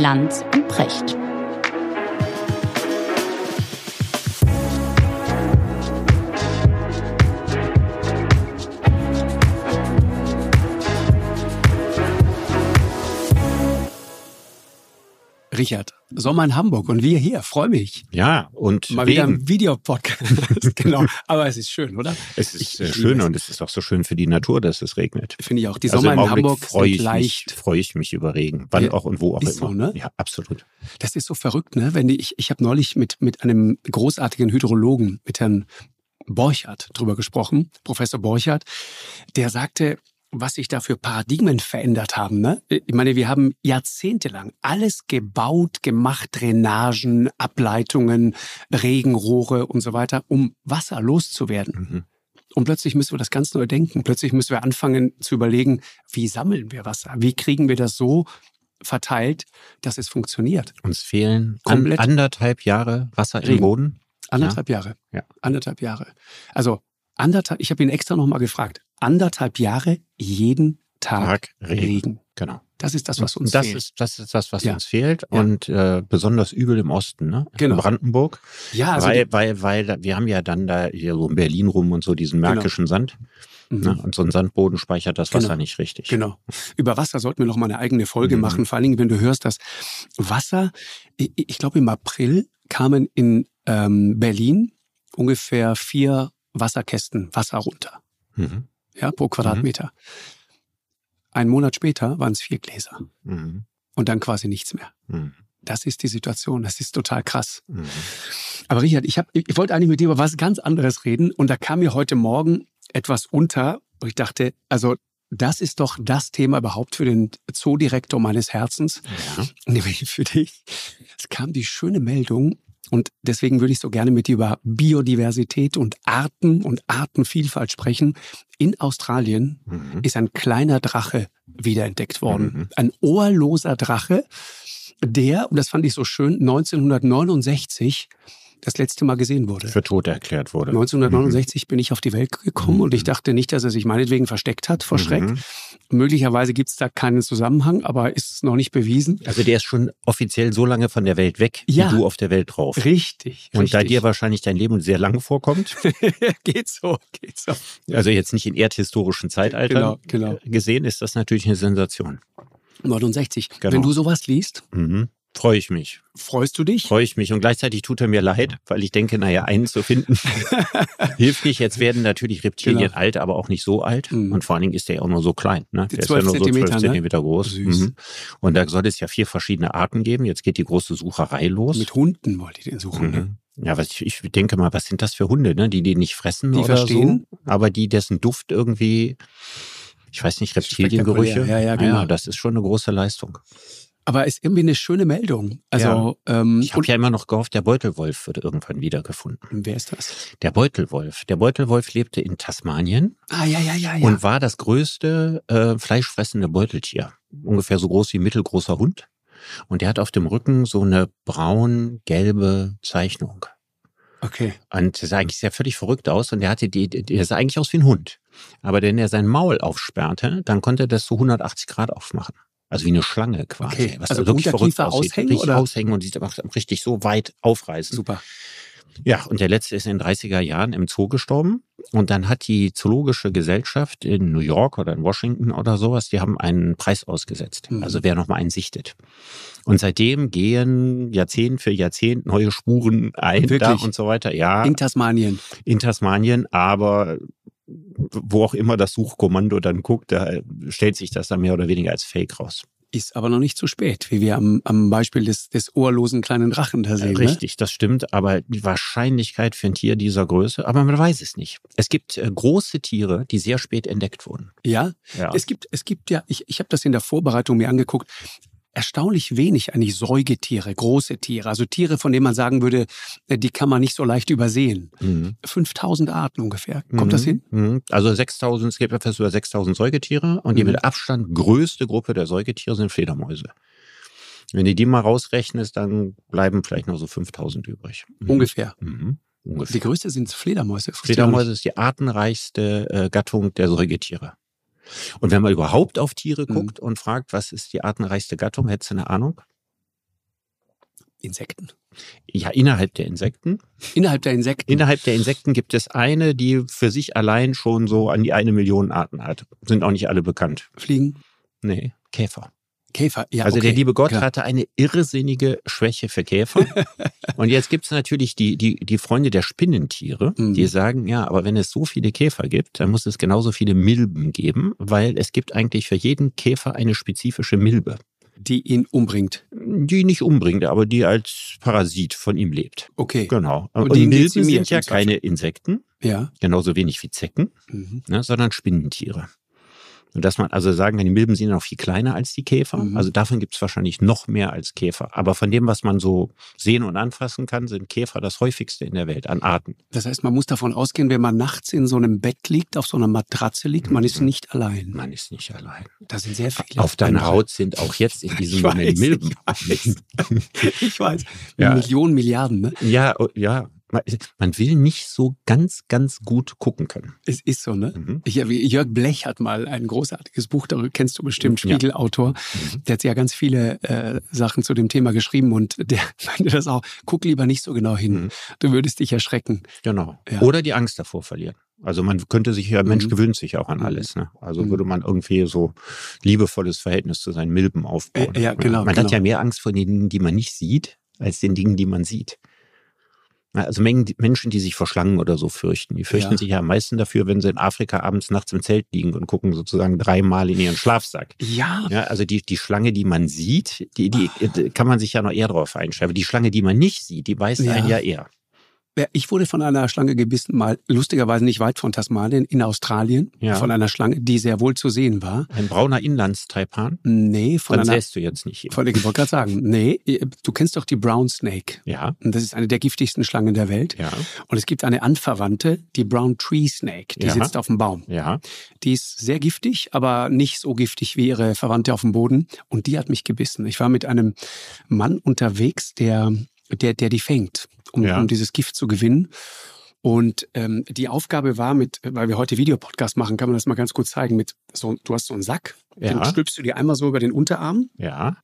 Lanz und Precht. Richard, Sommer in Hamburg und wir hier, freue mich. Ja, und mal wieder ein Videopodcast. genau, aber es ist schön, oder? Es ist ich, ich schön und es ist auch so schön für die Natur, dass es regnet. Finde ich auch. Die also Sommer in Hamburg freue ich leicht. freue ich mich über Regen, wann ja, auch und wo auch ist immer. So, ne? Ja, absolut. Das ist so verrückt, ne? Wenn ich ich habe neulich mit mit einem großartigen Hydrologen, mit Herrn Borchardt drüber gesprochen, Professor Borchardt, der sagte, was sich da für Paradigmen verändert haben. Ne? Ich meine, wir haben jahrzehntelang alles gebaut, gemacht, Drainagen, Ableitungen, Regenrohre und so weiter, um Wasser loszuwerden. Mhm. Und plötzlich müssen wir das ganz neu denken. Plötzlich müssen wir anfangen zu überlegen, wie sammeln wir Wasser? Wie kriegen wir das so verteilt, dass es funktioniert? Uns fehlen an, anderthalb Jahre Wasser Regen. im Boden. Anderthalb ja. Jahre. Ja. Anderthalb Jahre. Also anderthalb, ich habe ihn extra nochmal gefragt, anderthalb Jahre jeden Tag, Tag Regen. Regen. Genau. Das ist das, was uns das fehlt. Ist, das ist das, was ja. uns fehlt. Ja. Und äh, besonders übel im Osten, ne? Genau. In Brandenburg. Ja, also weil, weil, weil wir haben ja dann da hier so in Berlin rum und so diesen genau. märkischen genau. Sand. Mhm. Ne? Und so ein Sandboden speichert das Wasser genau. nicht richtig. Genau. Über Wasser sollten wir noch mal eine eigene Folge mhm. machen. Vor allen Dingen, wenn du hörst, dass Wasser, ich, ich glaube im April kamen in ähm, Berlin ungefähr vier Wasserkästen Wasser runter. Mhm. Ja, pro Quadratmeter. Mhm. Ein Monat später waren es vier Gläser. Mhm. Und dann quasi nichts mehr. Mhm. Das ist die Situation. Das ist total krass. Mhm. Aber Richard, ich, hab, ich wollte eigentlich mit dir über was ganz anderes reden. Und da kam mir heute Morgen etwas unter, wo ich dachte, also das ist doch das Thema überhaupt für den Zoodirektor meines Herzens, ja. nämlich für dich. Es kam die schöne Meldung, und deswegen würde ich so gerne mit dir über Biodiversität und Arten und Artenvielfalt sprechen. In Australien mhm. ist ein kleiner Drache wiederentdeckt worden. Mhm. Ein ohrloser Drache, der, und das fand ich so schön, 1969 das letzte Mal gesehen wurde. Für tot erklärt wurde. 1969 mhm. bin ich auf die Welt gekommen mhm. und ich dachte nicht, dass er sich meinetwegen versteckt hat vor Schreck. Mhm. Möglicherweise gibt es da keinen Zusammenhang, aber ist es noch nicht bewiesen. Also der ist schon offiziell so lange von der Welt weg, ja. wie du auf der Welt drauf. Richtig. Und richtig. da dir wahrscheinlich dein Leben sehr lang vorkommt. geht so, geht so. Also jetzt nicht in erdhistorischen Zeitaltern genau, genau. gesehen, ist das natürlich eine Sensation. 69. Genau. Wenn du sowas liest, mhm. Freue ich mich. Freust du dich? Freue ich mich. Und gleichzeitig tut er mir leid, weil ich denke, naja, einen zu finden hilft nicht. Jetzt werden natürlich Reptilien genau. alt, aber auch nicht so alt. Mhm. Und vor allen Dingen ist der ja auch nur so klein. Ne? Der ist ja nur so 12 Zentimeter ne? groß. Mhm. Und da soll es ja vier verschiedene Arten geben. Jetzt geht die große Sucherei los. Mit Hunden wollt ihr den suchen, ne? mhm. ne? Ja, was ich, ich denke mal, was sind das für Hunde, ne? Die die nicht fressen die oder verstehen. so, aber die dessen Duft irgendwie, ich weiß nicht, Reptiliengerüche. Ja, ja, genau. Ja, das ist schon eine große Leistung. Aber ist irgendwie eine schöne Meldung. Also ja. ähm, ich habe ja immer noch gehofft, der Beutelwolf wird irgendwann wiedergefunden. Wer ist das? Der Beutelwolf. Der Beutelwolf lebte in Tasmanien. Ah ja ja ja ja. Und war das größte äh, fleischfressende Beuteltier, ungefähr so groß wie ein mittelgroßer Hund. Und der hat auf dem Rücken so eine braun-gelbe Zeichnung. Okay. Und das sah eigentlich sehr völlig verrückt aus und der hatte die, der sah eigentlich aus wie ein Hund. Aber wenn er sein Maul aufsperrte, dann konnte er das so 180 Grad aufmachen. Also wie eine Schlange quasi. Okay. Was also wirklich verrückt aussieht. Aushängen, richtig oder? aushängen und aber richtig so weit aufreißen. Super. Ja, und der letzte ist in den 30er Jahren im Zoo gestorben. Und dann hat die Zoologische Gesellschaft in New York oder in Washington oder sowas, die haben einen Preis ausgesetzt. Mhm. Also wer nochmal einen sichtet. Und seitdem gehen Jahrzehnt für Jahrzehnt neue Spuren ein Wirklich? und so weiter. Ja. In Tasmanien. In Tasmanien, aber wo auch immer das Suchkommando dann guckt, da stellt sich das dann mehr oder weniger als Fake raus. Ist aber noch nicht zu spät, wie wir am, am Beispiel des, des ohrlosen kleinen Drachen da sehen. Richtig, ne? das stimmt. Aber die Wahrscheinlichkeit für ein Tier dieser Größe, aber man weiß es nicht. Es gibt äh, große Tiere, die sehr spät entdeckt wurden. Ja, ja. es gibt, es gibt ja, ich, ich habe das in der Vorbereitung mir angeguckt erstaunlich wenig eigentlich Säugetiere, große Tiere, also Tiere, von denen man sagen würde, äh, die kann man nicht so leicht übersehen. Mhm. 5000 Arten ungefähr. Kommt mhm. das hin? Mhm. Also 6000, es gibt etwas über 6000 Säugetiere und die mhm. mit Abstand größte Gruppe der Säugetiere sind Fledermäuse. Wenn du die mal rausrechnest, dann bleiben vielleicht noch so 5000 übrig. Mhm. Ungefähr. Ungefähr. Die größte sind Fledermäuse. Fledermäuse ist die artenreichste äh, Gattung der Säugetiere. Und wenn man überhaupt auf Tiere mhm. guckt und fragt, was ist die artenreichste Gattung, hättest du eine Ahnung? Insekten. Ja, innerhalb der Insekten. Innerhalb der Insekten. Innerhalb der Insekten gibt es eine, die für sich allein schon so an die eine Million Arten hat. Sind auch nicht alle bekannt. Fliegen. Nee, Käfer. Käfer, ja. Also okay. der liebe Gott Klar. hatte eine irrsinnige Schwäche für Käfer. Und jetzt gibt es natürlich die, die, die Freunde der Spinnentiere, Mhm. die sagen, ja, aber wenn es so viele Käfer gibt, dann muss es genauso viele Milben geben, weil es gibt eigentlich für jeden Käfer eine spezifische Milbe, Die ihn umbringt. die nicht umbringt, aber die als Parasit von ihm lebt. Okay. Genau. Und Und, Milben sind ja keine Insekten, Ja. genauso wenig wie Zecken, Mhm. ne, sondern Spinnentiere. Und dass man also sagen kann, die Milben sind noch viel kleiner als die Käfer. Mhm. Also davon gibt es wahrscheinlich noch mehr als Käfer. Aber von dem, was man so sehen und anfassen kann, sind Käfer das häufigste in der Welt an Arten. Das heißt, man muss davon ausgehen, wenn man nachts in so einem Bett liegt, auf so einer Matratze liegt, man ist nicht allein. Man ist nicht allein. Da sind sehr viele. Auf deiner. Haut sind auch jetzt in diesem Moment weiß, Milben. ich Ich weiß. Ja. Millionen, Milliarden, ne? Ja, oh, ja. Man- will nicht so ganz, ganz gut gucken können. Es ist so, ne? Mhm. Jörg Blech hat mal ein großartiges Buch, darüber kennst du bestimmt, Ja. Spiegelautor. Mhm. Der hat ja ganz viele äh, Sachen zu dem Thema geschrieben und der meinte das auch, guck lieber nicht so genau hin. Mhm. Du würdest dich erschrecken. Genau. Ja. Oder die Angst davor verlieren. Also man könnte sich ja, Mensch Mhm. gewöhnt sich auch an Mhm. alles. Ne? Also Mhm. würde man irgendwie so liebevolles Verhältnis zu seinen Milben aufbauen. Äh, ja, genau, Man genau. hat ja mehr Angst vor den Dingen, die man nicht sieht, als den Dingen, die man sieht. Also Mengen, Menschen, die sich vor Schlangen oder so fürchten, die fürchten Ja. sich ja am meisten dafür, wenn sie in Afrika abends nachts im Zelt liegen und gucken sozusagen dreimal in ihren Schlafsack. Ja, Ja, also die, die Schlange, die man sieht, die, die kann man sich ja noch eher drauf einstellen. Aber die Schlange, die man nicht sieht, die weiß Ja. einen ja eher. Ich wurde von einer Schlange gebissen, mal lustigerweise nicht weit von Tasmanien, in Australien, Ja. von einer Schlange, die sehr wohl zu sehen war. Ein brauner Inlandstaipan, Nee, von dann einer. säst du jetzt nicht hier. Von, ich wollte gerade sagen, nee, du kennst doch die Brown Snake. Ja, Und das ist eine der giftigsten Schlangen der Welt. ja, Und es gibt eine Anverwandte, die Brown Tree Snake, die Ja. sitzt auf dem Baum. ja. Die ist sehr giftig, aber nicht so giftig wie ihre Verwandte auf dem Boden. Und die hat mich gebissen. Ich war mit einem Mann unterwegs, der, der, der die fängt, um, Ja. um dieses Gift zu gewinnen. Und ähm, die Aufgabe war mit, weil wir heute Videopodcast machen, kann man das mal ganz kurz zeigen. Mit so, du hast so einen Sack, den Ja. stülpst du dir einmal so über den Unterarm Ja,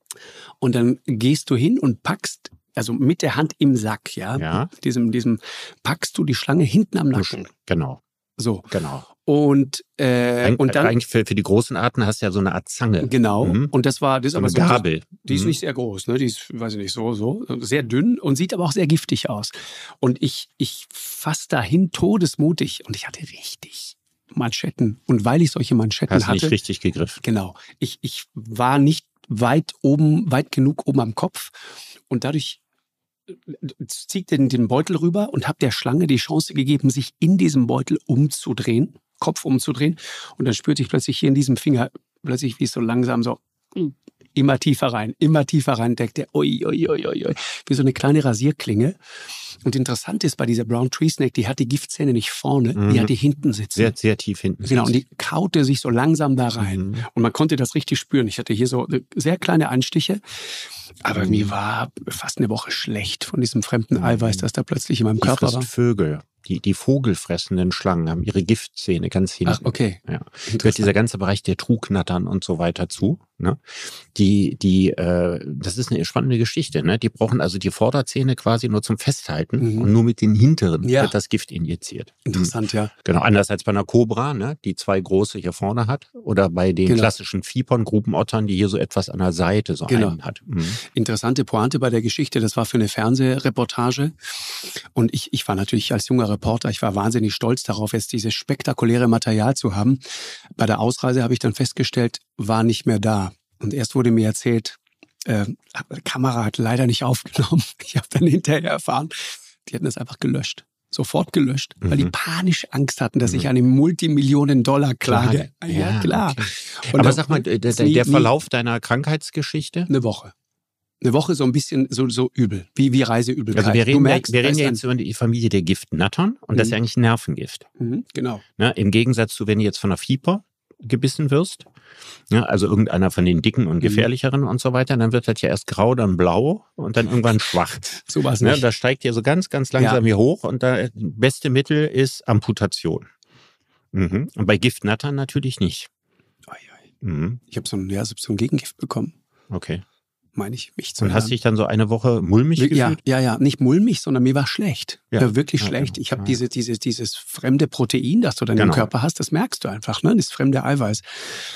und dann gehst du hin und packst, also mit der Hand im Sack, ja, Ja. diesem, diesem, packst du die Schlange hinten am Nacken. genau, So. genau. Und, äh, Eig und dann, eigentlich für, für die großen Arten hast du ja so eine Art Zange. genau. Mhm. Und das war, das ist So aber eine so, Gabel. die ist Mhm. nicht sehr groß, ne? Die ist, weiß ich nicht, so, so, sehr dünn und sieht aber auch sehr giftig aus. Und ich, ich fass dahin todesmutig und ich hatte richtig Manschetten. Und weil ich solche Manschetten Hast du hatte, nicht richtig gegriffen. Genau. Ich, ich war nicht weit oben, weit genug oben am Kopf und dadurch äh, zieht den, den Beutel rüber und habe der Schlange die Chance gegeben, sich in diesem Beutel umzudrehen, Kopf umzudrehen. Und dann spürte ich plötzlich hier in diesem Finger, plötzlich wie es so langsam so immer tiefer rein, immer tiefer rein, denkt der, ui, ui, ui, ui, wie so eine kleine Rasierklinge. Und interessant ist bei dieser Brown Tree Snake, die hat die Giftzähne nicht vorne, die Mhm. hat die hinten sitzen. Sehr, sehr tief hinten. Genau, und die kaute sich so langsam da rein. Mhm. Und man konnte das richtig spüren. Ich hatte hier so sehr kleine Einstiche. Aber Mhm. mir war fast eine Woche schlecht von diesem fremden Eiweiß, das da plötzlich in meinem Die Körper war. Vögel. Die, die vogelfressenden Schlangen haben ihre Giftzähne ganz hinten. Ach, okay. Ja. gehört dieser ganze Bereich der Trugnattern und so weiter zu. Ne? Die, die, äh, das ist eine spannende Geschichte. Ne? Die brauchen also die Vorderzähne quasi nur zum Festhalten Mhm. und nur mit den hinteren Ja. wird das Gift injiziert. Interessant, ja. Genau, anders als bei einer Kobra, ne? die zwei große hier vorne hat, oder bei den Genau. klassischen Vipern, Grupenottern, die hier so etwas an der Seite so Genau. einen hat. Mhm. Interessante Pointe bei der Geschichte. Das war für eine Fernsehreportage. Und ich, ich war natürlich als junger Reporter, ich war wahnsinnig stolz darauf, jetzt dieses spektakuläre Material zu haben. Bei der Ausreise habe ich dann festgestellt, war nicht mehr da. Und erst wurde mir erzählt, äh, Kamera hat leider nicht aufgenommen. Ich habe dann hinterher erfahren, die hätten es einfach gelöscht. Sofort gelöscht, weil die Mhm. panisch Angst hatten, dass Mhm. ich eine Multimillionen-Dollar-Klage. Klage. Ja, klar. okay. Und Aber sag mal, der, der, der Verlauf deiner Krankheitsgeschichte? Eine Woche. Eine Woche so ein bisschen so, so übel, wie, wie Reiseübelkeit. Also wir reden, merkst, wir reden ja jetzt über die Familie der Giftnattern und das ist Mhm. ja eigentlich Nervengift. Mhm, genau. Ne? Im Gegensatz zu, wenn du jetzt von einer Viper gebissen wirst, ja, also irgendeiner von den dicken Mhm. und gefährlicheren und so weiter, dann wird das ja erst grau, dann blau und dann irgendwann schwach. So war es Ne? nicht. Das steigt ja so ganz, ganz langsam Ja. hier hoch und das beste Mittel ist Amputation. Mhm. Und bei Giftnattern natürlich nicht. Oi, oi. Mhm. Ich habe so, ein, ja, so ein Gegengift bekommen. Okay. Meine ich, mich zu Und hast dich dann so eine Woche mulmig ja, gefühlt? ja, ja, nicht mulmig, sondern mir war schlecht. Ja. Ja. Wirklich Ja, schlecht. genau. Ich habe diese, diese, dieses fremde Protein, das du dann Genau. im Körper hast, das merkst du einfach, ne? Das fremde Eiweiß.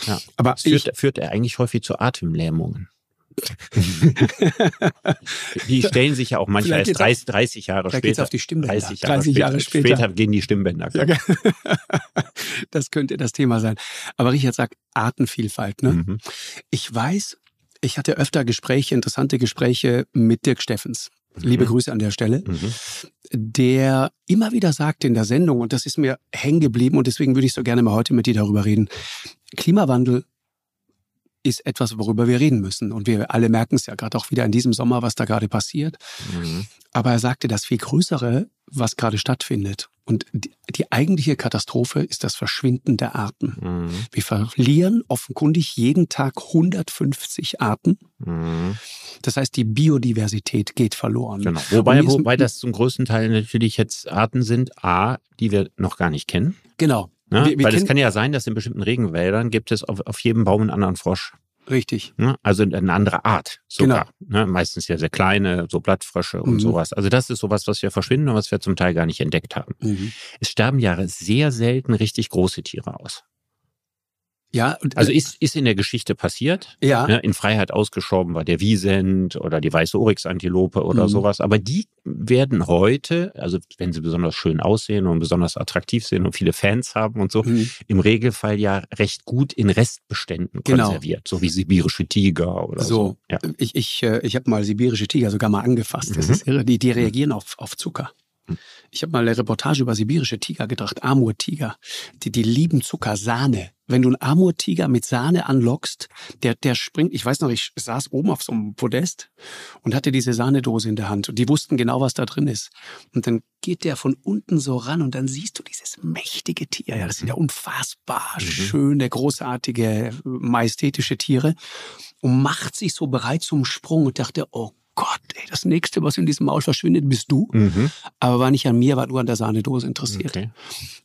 Ja. Aber Das ich, führt, führt er eigentlich häufig zu Atemlähmungen. die stellen sich ja auch manchmal erst geht's 30, 30 Jahre später. auf die Stimmbänder. 30 Jahre, 30 Jahre später. gehen die Stimmbänder. ja, das könnte das Thema sein. Aber Richard sagt Artenvielfalt, ne? Mhm. Ich weiß, ich hatte öfter Gespräche, interessante Gespräche mit Dirk Steffens. Liebe Mhm. Grüße an der Stelle. Mhm. der immer wieder sagte in der Sendung, und das ist mir hängen geblieben und deswegen würde ich so gerne mal heute mit dir darüber reden. Klimawandel ist etwas, worüber wir reden müssen. Und wir alle merken es ja gerade auch wieder in diesem Sommer, was da gerade passiert. Mhm. Aber er sagte, das viel Größere, was gerade stattfindet. Und die, die eigentliche Katastrophe ist das Verschwinden der Arten. Mhm. Wir verlieren offenkundig jeden Tag 150 Arten. Mhm. Das heißt, die Biodiversität geht verloren. Genau. Wobei, wobei das zum größten Teil natürlich jetzt Arten sind, A, die wir noch gar nicht kennen. Genau. Ne? Wir- wir Weil es kann ja sein, dass in bestimmten Regenwäldern gibt es auf, auf jedem Baum einen anderen Frosch. Richtig. Ne? Also eine andere Art sogar. Ne? Meistens ja sehr kleine, so Blattfrösche und Mhm. sowas. Also das ist sowas, was wir verschwinden und was wir zum Teil gar nicht entdeckt haben. Mhm. Es sterben ja sehr selten richtig große Tiere aus. Ja, Also ist, ist in der Geschichte passiert. ja, Ne? In Freiheit ausgestorben war der Wiesent oder die weiße Oryxantilope oder Mhm. sowas. Aber die werden heute, also wenn sie besonders schön aussehen und besonders attraktiv sind und viele Fans haben und so, Mhm. im Regelfall ja recht gut in Restbeständen Genau. konserviert. So wie sibirische Tiger oder so. so. Ja. Ich, ich, äh, ich habe mal sibirische Tiger sogar mal angefasst. Das Mhm. ist irre. Die, die reagieren auf, auf Zucker. Ich habe mal eine Reportage über sibirische Tiger gedacht, Amurtiger. Die, die lieben Zucker, Sahne. Wenn du einen Amurtiger mit Sahne anlockst, der, der springt, ich weiß noch, ich saß oben auf so einem Podest und hatte diese Sahnedose in der Hand und die wussten genau, was da drin ist. Und dann geht der von unten so ran und dann siehst du dieses mächtige Tier. Ja, das sind ja unfassbar Mhm. schöne, großartige, majestätische Tiere und macht sich so bereit zum Sprung und dachte, oh Gott, ey, das nächste, was in diesem Maul verschwindet, bist du. Mhm. Aber war nicht an mir, war nur an der Sahnedose interessiert. Okay.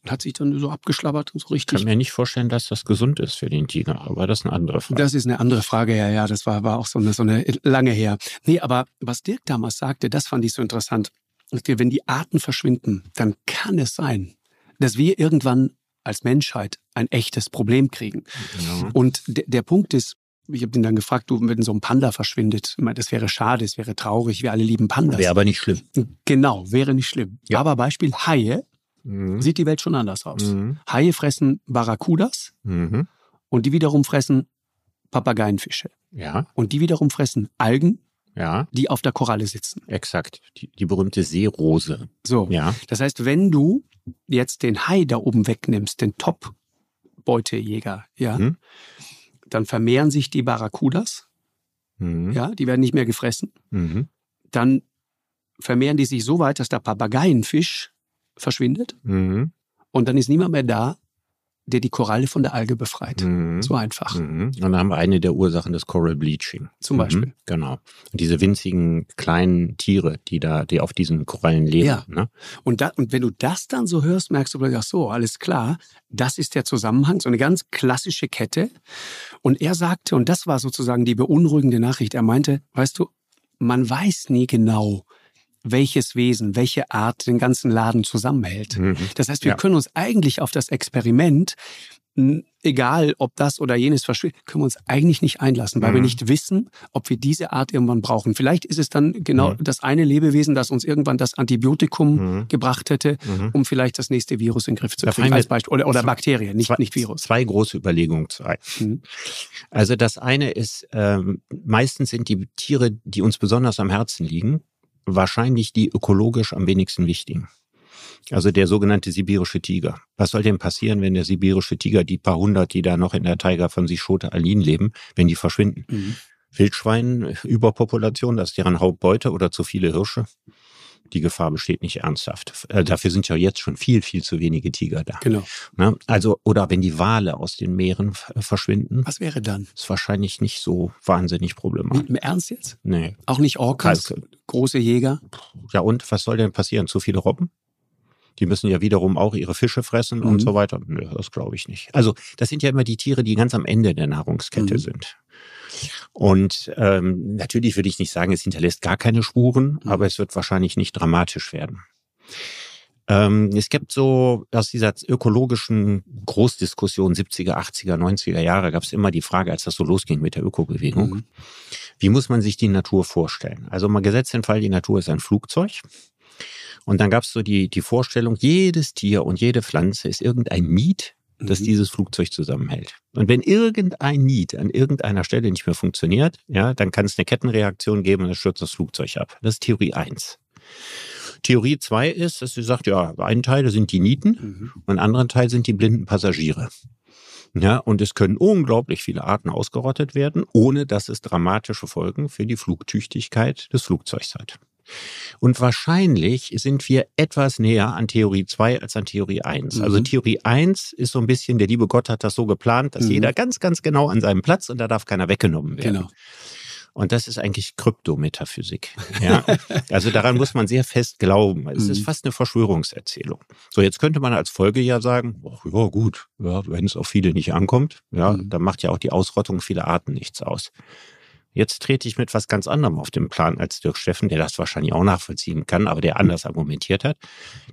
Und hat sich dann so abgeschlabbert und so Ich richtig. kann mir nicht vorstellen, dass das gesund ist für den Tiger, aber das ist eine andere Frage. Das ist eine andere Frage, ja, ja, das war, war auch so eine, so eine lange her. Nee, aber was Dirk damals sagte, das fand ich so interessant. Wenn die Arten verschwinden, dann kann es sein, dass wir irgendwann als Menschheit ein echtes Problem kriegen. Ja. Und der Punkt ist, ich habe ihn dann gefragt, du, wenn so ein Panda verschwindet, ich meine, das wäre schade, es wäre traurig, wir alle lieben Pandas. Wäre aber nicht schlimm. Genau, wäre nicht schlimm. Ja. Aber Beispiel Haie, Mhm. sieht die Welt schon anders aus. Mhm. Haie fressen Barracudas Mhm. und die wiederum fressen Papageienfische. Ja, Und die wiederum fressen Algen, ja, die auf der Koralle sitzen. exakt. Die, die berühmte Seerose. So. Ja. Das heißt, wenn du jetzt den Hai da oben wegnimmst, den Top-Beutejäger, ja, Mhm. Dann vermehren sich die Barracudas, Mhm. ja, die werden nicht mehr gefressen. Mhm. Dann vermehren die sich so weit, dass der Papageienfisch verschwindet Mhm. und dann ist niemand mehr da, der die Koralle von der Alge befreit. Mhm. So einfach, Mhm. Und dann haben wir eine der Ursachen des Coral Bleaching. zum Beispiel. Mhm. Genau. Und diese winzigen kleinen Tiere, die da, die auf diesen Korallen leben. Ja. Ne? Und, da, und wenn du das dann so hörst, merkst du plötzlich, ach so, alles klar, das ist der Zusammenhang, so eine ganz klassische Kette. Und er sagte, und das war sozusagen die beunruhigende Nachricht, er meinte, weißt du, man weiß nie genau, welches Wesen, welche Art den ganzen Laden zusammenhält. Mhm. Das heißt, wir Ja. können uns eigentlich auf das Experiment, egal ob das oder jenes verschwindet, können wir uns eigentlich nicht einlassen, weil wir Mhm. nicht wissen, ob wir diese Art irgendwann brauchen. Vielleicht ist es dann genau Mhm. das eine Lebewesen, das uns irgendwann das Antibiotikum Mhm. gebracht hätte, Mhm. um vielleicht das nächste Virus in den Griff zu Da kriegen, als Beispiel. Oder, oder zwei- Bakterien, nicht, zwei, nicht Virus. Zwei große Überlegungen zu ein. Mhm. Also das eine ist, ähm, meistens sind die Tiere, die uns besonders am Herzen liegen, wahrscheinlich die ökologisch am wenigsten wichtigen. Also der sogenannte sibirische Tiger. Was soll denn passieren, wenn der sibirische Tiger, die paar hundert, die da noch in der Taiga von Sichote Alin leben, wenn die verschwinden? Mhm. Wildschwein, Überpopulation, das ist deren Hauptbeute oder zu viele Hirsche? Die Gefahr besteht nicht ernsthaft. Äh, dafür sind ja jetzt schon viel, viel zu wenige Tiger da. Genau. Ne? Also, oder wenn die Wale aus den Meeren f- verschwinden, Was wäre dann? ist wahrscheinlich nicht so wahnsinnig problematisch. Im Ernst jetzt? Nee. Auch nicht Orcas, Also- große Jäger? Ja, und was soll denn passieren? Zu viele Robben? Die müssen ja wiederum auch ihre Fische fressen Mhm. und so weiter. Nö, das glaube ich nicht. Also, das sind ja immer die Tiere, die ganz am Ende der Nahrungskette Mhm. sind. Und ähm, natürlich würde ich nicht sagen, es hinterlässt gar keine Spuren, Mhm. aber es wird wahrscheinlich nicht dramatisch werden. Ähm, es gibt so aus dieser ökologischen Großdiskussion 70er, 80er, 90er Jahre gab es immer die Frage, als das so losging mit der Ökobewegung, Mhm. wie muss man sich die Natur vorstellen? Also mal gesetzt den Fall, die Natur ist ein Flugzeug. Und dann gab es so die, die Vorstellung, jedes Tier und jede Pflanze ist irgendein Miet, das Mhm. dieses Flugzeug zusammenhält. Und wenn irgendein Miet an irgendeiner Stelle nicht mehr funktioniert, ja, dann kann es eine Kettenreaktion geben und es stürzt das Flugzeug ab. Das ist Theorie 1. Theorie 2 ist, dass sie sagt, ja, ein Teil sind die Nieten Mhm. und ein anderen Teil sind die blinden Passagiere. Ja, und es können unglaublich viele Arten ausgerottet werden, ohne dass es dramatische Folgen für die Flugtüchtigkeit des Flugzeugs hat. Und wahrscheinlich sind wir etwas näher an Theorie 2 als an Theorie 1. Also Mhm. Theorie 1 ist so ein bisschen, der liebe Gott hat das so geplant, dass Mhm. jeder ganz, ganz genau an seinem Platz und da darf keiner weggenommen werden. Genau. Und das ist eigentlich Kryptometaphysik. Ja? also daran muss man sehr fest glauben. Es ist Mhm. fast eine Verschwörungserzählung. So, jetzt könnte man als Folge ja sagen, ach, ja gut, ja, wenn es auf viele nicht ankommt, ja, Mhm. dann macht ja auch die Ausrottung vieler Arten nichts aus. Jetzt trete ich mit was ganz anderem auf den Plan als Dirk Steffen, der das wahrscheinlich auch nachvollziehen kann, aber der anders argumentiert hat.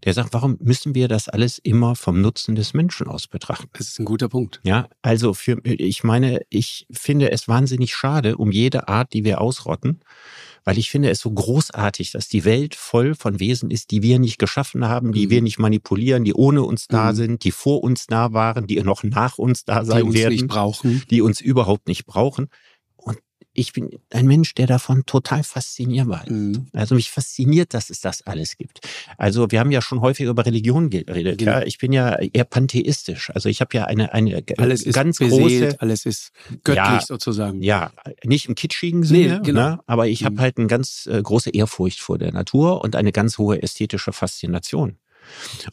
Der sagt, warum müssen wir das alles immer vom Nutzen des Menschen aus betrachten? Das ist ein guter Punkt. Ja, also für, ich meine, ich finde es wahnsinnig schade um jede Art, die wir ausrotten, weil ich finde es so großartig, dass die Welt voll von Wesen ist, die wir nicht geschaffen haben, die Mhm. wir nicht manipulieren, die ohne uns da Mhm. sind, die vor uns da waren, die noch nach uns da Die sein uns werden nicht brauchen. die uns überhaupt nicht brauchen. Ich bin ein Mensch, der davon total faszinierbar ist. Mhm. Also mich fasziniert, dass es das alles gibt. Also wir haben ja schon häufig über Religion geredet. Genau. Ja, ich bin ja eher pantheistisch. Also ich habe ja eine eine Alles ist ganz beseelt, große alles ist göttlich Ja. sozusagen. ja, nicht im kitschigen Sinne, Nee, genau. ne? aber ich habe Mhm. halt eine ganz äh, große Ehrfurcht vor der Natur und eine ganz hohe ästhetische Faszination.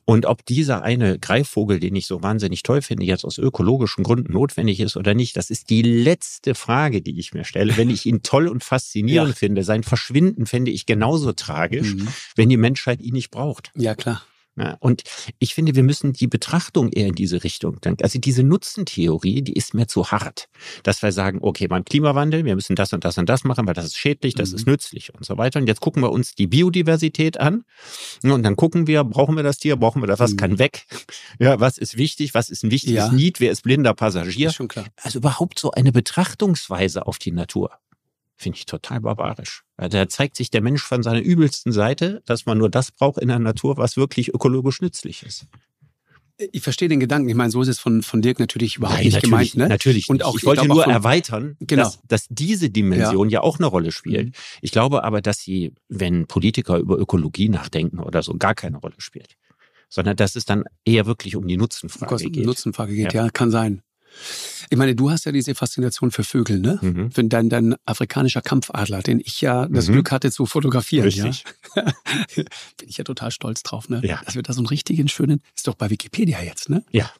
Und ob dieser eine Greifvogel, den ich so wahnsinnig toll finde, jetzt aus ökologischen Gründen notwendig ist oder nicht, das ist die letzte Frage, die ich mir stelle. Wenn ich ihn toll und faszinierend Ja. finde, sein Verschwinden fände ich genauso tragisch, Mhm. wenn die Menschheit ihn nicht braucht. Ja, klar. Ja, und ich finde, wir müssen die Betrachtung eher in diese Richtung denken. Also diese Nutzentheorie, die ist mir zu hart. Dass wir sagen, okay, beim Klimawandel, wir müssen das und das und das machen, weil das ist schädlich, das Mhm. ist nützlich und so weiter. Und jetzt gucken wir uns die Biodiversität an. Und dann gucken wir, brauchen wir das Tier, brauchen wir das, was Mhm. kann weg? Ja, was ist wichtig, was ist ein wichtiges Ja. Need, wer ist blinder Passagier? Ist schon klar. Also überhaupt so eine Betrachtungsweise auf die Natur. Finde ich total barbarisch. Also da zeigt sich der Mensch von seiner übelsten Seite, dass man nur das braucht in der Natur, was wirklich ökologisch nützlich ist. Ich verstehe den Gedanken. Ich meine, so ist es von, von Dirk natürlich überhaupt Nein, nicht natürlich, gemeint. Ne? natürlich Und auch- ich ich wollte glaube nur von- erweitern, Genau. dass, dass diese Dimension ja. auch eine Rolle spielt. Mhm. Ich glaube aber, dass sie, wenn Politiker über Ökologie nachdenken oder so, gar keine Rolle spielt. Sondern dass es dann eher wirklich um die Nutzenfrage geht. Nutzenfrage geht, ja. kann sein. Ich meine, du hast ja diese Faszination für Vögel, ne? Mhm. Wenn dein, dein afrikanischer Kampfadler, den ich ja das Mhm. Glück hatte zu fotografieren, Richtig. ja. Bin ich ja total stolz drauf, ne? Ja. Dass wir da so einen richtigen schönen, ist doch bei Wikipedia jetzt, ne? Ja.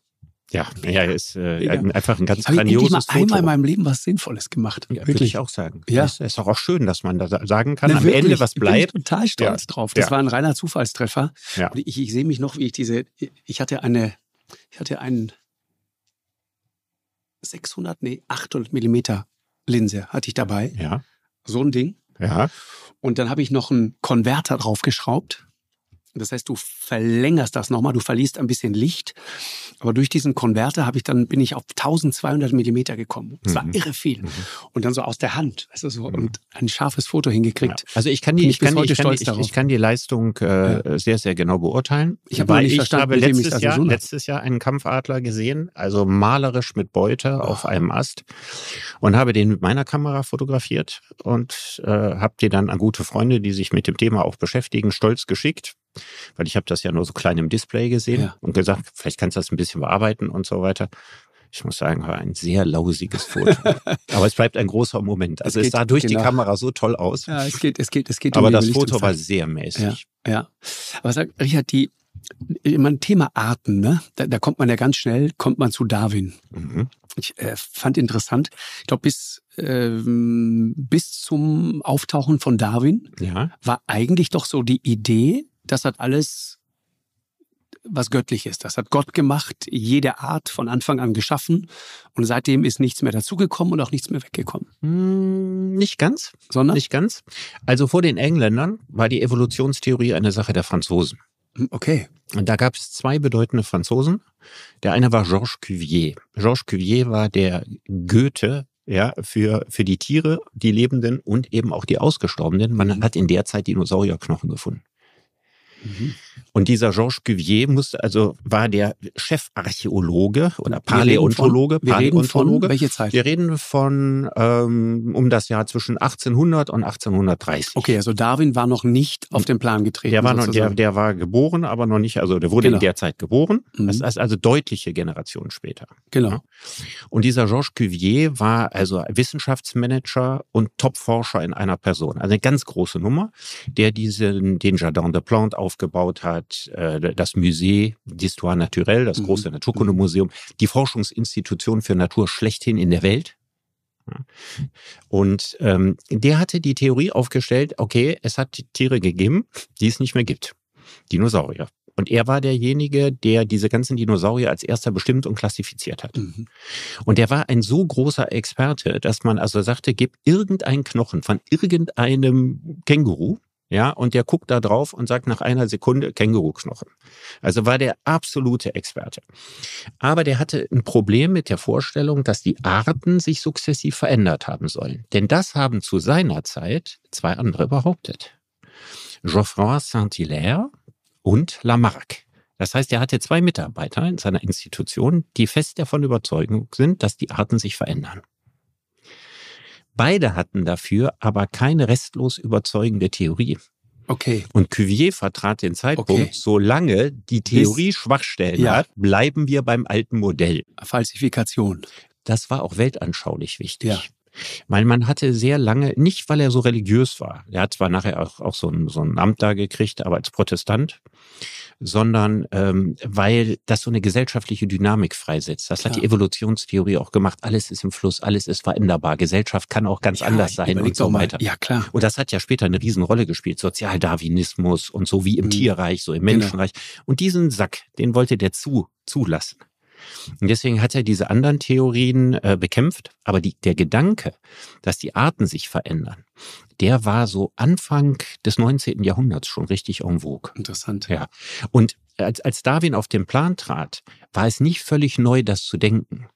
Ja, ja, ist äh, Ja. ein- einfach ein ganz Habe ich endlich grandioses mal Foto. einmal in meinem Leben was Sinnvolles gemacht. Ja, würde ich auch sagen. Ja. Es ist doch auch schön, dass man da sa- sagen kann, Na, am wirklich, Ende was Bin bleibt. ich total stolz drauf. Das Ja. war ein reiner Zufallstreffer. Ja. Und ich, ich sehe mich noch, wie ich diese, ich hatte eine, ich hatte einen 600, nee, 800 Millimeter Linse hatte ich dabei. Ja, So ein Ding. ja. Und dann habe ich noch einen Konverter draufgeschraubt. Das heißt, du verlängerst das nochmal, du verlierst ein bisschen Licht. Aber durch diesen Konverter habe ich dann, bin ich auf 1200 Millimeter gekommen. Das war Mhm. irre viel. Mhm. Und dann so aus der Hand, du, so, Mhm. und ein scharfes Foto hingekriegt. Ja. Also ich kann die, ich ich kann die, ich kann, die, ich, ich kann die Leistung äh, sehr, sehr genau beurteilen. Ich habe weil ich habe letztes das Jahr, letztes Jahr einen Kampfadler gesehen, also malerisch mit Beute auf einem Ast und habe den mit meiner Kamera fotografiert und äh, habe die dann an gute Freunde, die sich mit dem Thema auch beschäftigen, stolz geschickt, weil ich habe das ja nur so klein im Display gesehen Ja. und gesagt, vielleicht kannst du das ein bisschen bearbeiten und so weiter. Ich muss sagen, war ein sehr lausiges Foto. Aber es bleibt ein großer Moment. Also Es es, geht- sah durch genau. die Kamera so toll aus. Ja, es geht, es geht, es geht um Aber die das Foto war sehr mäßig. Ja, ja. Aber sag, Richard, die, mein Thema Arten, ne? Da, da kommt man ja ganz schnell, kommt man zu Darwin. Mhm. Ich äh, fand interessant, ich glaube, bis, ähm, bis zum Auftauchen von Darwin Ja. war eigentlich doch so die Idee, das alles was Göttliches. Das hat Gott gemacht, jede Art von Anfang an geschaffen. Und seitdem ist nichts mehr dazugekommen und auch nichts mehr weggekommen. Hm, nicht ganz. Sondern? Nicht ganz. Also vor den Engländern war die Evolutionstheorie eine Sache der Franzosen. Hm, okay. Und da gab es zwei bedeutende Franzosen. Der eine war Georges Cuvier. Georges Cuvier war der Goethe ja, für, für die Tiere, die Lebenden und eben auch die Ausgestorbenen. Man hat in der Zeit Dinosaurierknochen gefunden. Mhm. Und dieser Georges Cuvier musste, also war der Chefarchäologe oder Paläontologe. Wir reden von, wir reden von welche Zeit? Wir reden von ähm, um das Jahr zwischen 1800 und 1830. Okay, also Darwin war noch nicht auf den Plan getreten. Der war noch, der, der war geboren, aber noch nicht, also der wurde genau. in der Zeit geboren. Mhm. Das ist also deutliche Generationen später. Genau. Und dieser Georges Cuvier war also Wissenschaftsmanager und Topforscher in einer Person. Also eine ganz große Nummer, der diesen, den Jardin de Plantes aufgebaut hat hat äh, das Musée d'Histoire Naturelle, das mhm. große Naturkundemuseum, die Forschungsinstitution für Natur schlechthin in der Welt. Und ähm, der hatte die Theorie aufgestellt, okay, es hat Tiere gegeben, die es nicht mehr gibt. Dinosaurier. Und er war derjenige, der diese ganzen Dinosaurier als erster bestimmt und klassifiziert hat. Mhm. Und der war ein so großer Experte, dass man also sagte, gib irgendeinen Knochen von irgendeinem Känguru ja, und der guckt da drauf und sagt nach einer Sekunde Känguruknochen. Also war der absolute Experte. Aber der hatte ein Problem mit der Vorstellung, dass die Arten sich sukzessiv verändert haben sollen. Denn das haben zu seiner Zeit zwei andere behauptet. Geoffroy Saint-Hilaire und Lamarck. Das heißt, er hatte zwei Mitarbeiter in seiner Institution, die fest davon überzeugt sind, dass die Arten sich verändern. Beide hatten dafür aber keine restlos überzeugende Theorie. Okay. Und Cuvier vertrat den Zeitpunkt, okay. solange die Theorie Schwachstellen ja. hat, bleiben wir beim alten Modell. Falsifikation. Das war auch weltanschaulich wichtig. Ja. Weil man hatte sehr lange, nicht weil er so religiös war, er hat zwar nachher auch, auch so, ein, so ein Amt da gekriegt, aber als Protestant, sondern ähm, weil das so eine gesellschaftliche Dynamik freisetzt. Das Klar. hat die Evolutionstheorie auch gemacht. Alles ist im Fluss, alles ist veränderbar. Gesellschaft kann auch ganz ja, anders sein und so weiter. Ja, klar. Und das hat ja später eine Riesenrolle gespielt. Sozialdarwinismus und so wie im mhm. Tierreich, so im genau. Menschenreich. Genau. Und diesen Sack, den wollte der zu, zulassen. Und deswegen hat er diese anderen Theorien äh, bekämpft. Aber die, der Gedanke, dass die Arten sich verändern, der war so Anfang des 19. Jahrhunderts schon richtig en vogue. Interessant. Ja. Und als, als Darwin auf den Plan trat, war es nicht völlig neu, das zu denken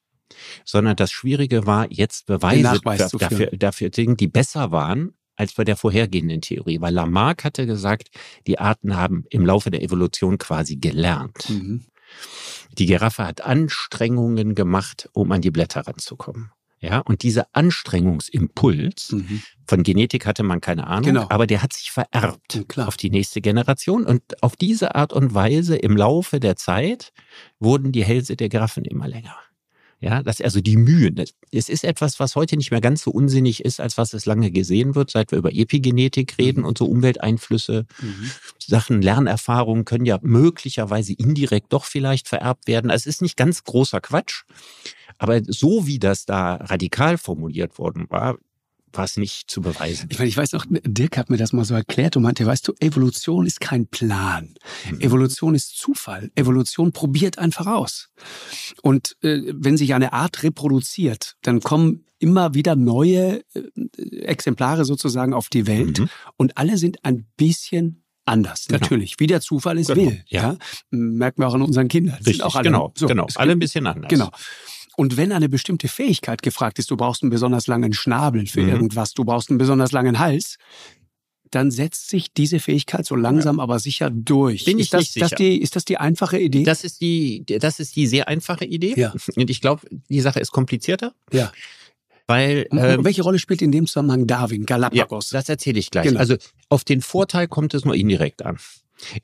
sondern das Schwierige war, jetzt Beweise dafür, dafür, die besser waren als bei der vorhergehenden Theorie, weil Lamarck hatte gesagt, die Arten haben im Laufe der Evolution quasi gelernt. Mhm. Die Giraffe hat Anstrengungen gemacht, um an die Blätter ranzukommen. Ja, und dieser Anstrengungsimpuls, mhm. von Genetik hatte man keine Ahnung, genau. aber der hat sich vererbt ja, auf die nächste Generation. Und auf diese Art und Weise im Laufe der Zeit wurden die Hälse der Giraffen immer länger. Ja, das also die Mühen. Es ist etwas, was heute nicht mehr ganz so unsinnig ist, als was es lange gesehen wird, seit wir über Epigenetik reden mhm. und so Umwelteinflüsse. Mhm. Sachen, Lernerfahrungen können ja möglicherweise indirekt doch vielleicht vererbt werden. Also es ist nicht ganz großer Quatsch. Aber so wie das da radikal formuliert worden war, war es nicht zu beweisen. Ich meine, ich weiß auch, Dirk hat mir das mal so erklärt und meinte, weißt du, Evolution ist kein Plan. Mhm. Evolution ist Zufall. Evolution probiert einfach aus. Und äh, wenn sich eine Art reproduziert, dann kommen immer wieder neue äh, Exemplare sozusagen auf die Welt mhm. und alle sind ein bisschen anders. Genau. Natürlich, wie der Zufall es genau. will. Ja. ja. Merken wir auch an unseren Kindern. Richtig, auch alle, genau, so, genau. Alle ein bisschen anders. Genau. Und wenn eine bestimmte Fähigkeit gefragt ist, du brauchst einen besonders langen Schnabel für mhm. irgendwas, du brauchst einen besonders langen Hals, dann setzt sich diese Fähigkeit so langsam ja. aber sicher durch. Bin ich ist das, nicht sicher. Das die, ist das die einfache Idee? Das ist die, das ist die sehr einfache Idee. Ja. Und ich glaube, die Sache ist komplizierter. Ja. Weil, ähm, welche Rolle spielt in dem Zusammenhang Darwin, Galapagos? Ja, das erzähle ich gleich. Genau. Also auf den Vorteil kommt es nur indirekt an.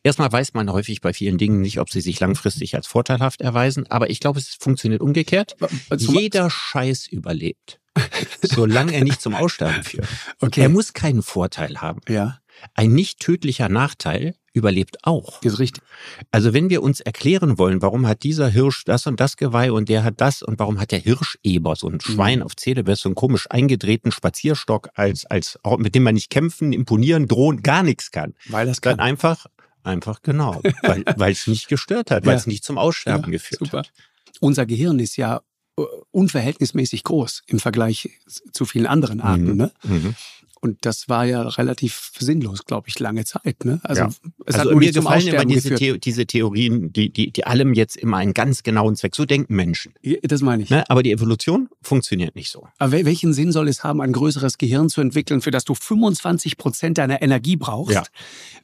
Erstmal weiß man häufig bei vielen Dingen nicht, ob sie sich langfristig als vorteilhaft erweisen, aber ich glaube, es funktioniert umgekehrt. Jeder Scheiß überlebt, solange er nicht zum Aussterben führt. Okay. Er muss keinen Vorteil haben. Ja. Ein nicht tödlicher Nachteil überlebt auch. Ist richtig. Also wenn wir uns erklären wollen, warum hat dieser Hirsch das und das Geweih und der hat das und warum hat der Hirscheber so ein mhm. Schwein mhm. auf Zedebest, so einen komisch eingedrehten Spazierstock als, als, mit dem man nicht kämpfen, imponieren, drohen, gar nichts kann. Weil das kann. Dann einfach Einfach genau, weil es nicht gestört hat, weil es nicht zum Aussterben ja, geführt super. hat. Unser Gehirn ist ja äh, unverhältnismäßig groß im Vergleich zu vielen anderen Arten. Mhm. Ne? Mhm. Und das war ja relativ sinnlos, glaube ich, lange Zeit. Ne? Also, ja. es also hat mir gefallen immer diese, The diese Theorien, die, die, die allem jetzt immer einen ganz genauen Zweck. So denken Menschen. Das meine ich. Ne? Aber die Evolution funktioniert nicht so. Aber welchen Sinn soll es haben, ein größeres Gehirn zu entwickeln, für das du 25 Prozent deiner Energie brauchst, ja.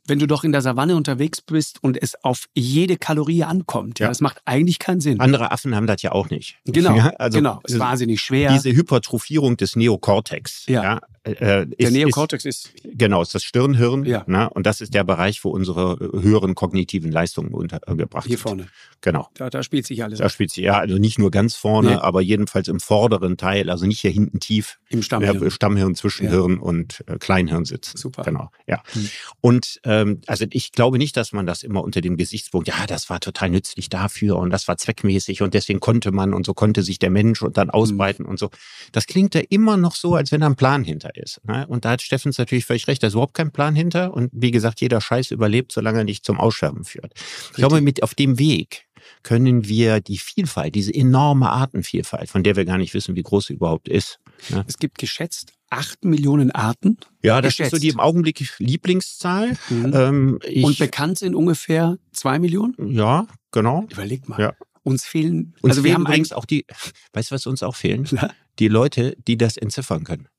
wenn du doch in der Savanne unterwegs bist und es auf jede Kalorie ankommt? Ja, ja. das macht eigentlich keinen Sinn. Andere Affen haben das ja auch nicht. Genau. Also genau. Es ist wahnsinnig schwer. Diese Hypertrophierung des Neokortex. Ja. äh, ist, der Neokortex ist, ist, genau ist das Stirnhirn, ja. Ne? und das ist der Bereich, wo unsere höheren kognitiven Leistungen untergebracht Hier sind. Hier vorne. Genau. Da, da spielt sich alles. Da spielt sich ja also nicht nur ganz vorne, nee. aber jedenfalls im vorderen Teil, also nicht hier hinten tief im Stammhirn, ja, Stammhirn Zwischenhirn ja. und äh, Kleinhirn sitzen. Super. Genau. Ja. Hm. Und ähm, also ich glaube nicht, dass man das immer unter dem Gesichtspunkt, ja, das war total nützlich dafür und das war zweckmäßig und deswegen konnte man und so konnte sich der Mensch und dann hm. ausbreiten hm. und so. Das klingt ja immer noch so, als wenn da ein Plan hinter ist. Ne? Und da hat Steffens natürlich völlig recht, da ist überhaupt kein Plan hinter. Und wie gesagt, jeder Scheiß überlebt, solange er nicht zum Aussterben führt. Ich glaube, mit auf dem Weg können wir die Vielfalt, diese enorme Artenvielfalt, von der wir gar nicht wissen, wie groß sie überhaupt ist. Ne? Es gibt geschätzt acht Millionen Arten. Ja, das geschätzt. ist so die im Augenblick Lieblingszahl. Mhm. Ähm, Und bekannt sind ungefähr zwei Millionen? Ja, genau. Überleg mal. Ja. Uns fehlen, uns also wir haben übrigens auch die, weißt du, was uns auch fehlen? Die Leute, die das entziffern können.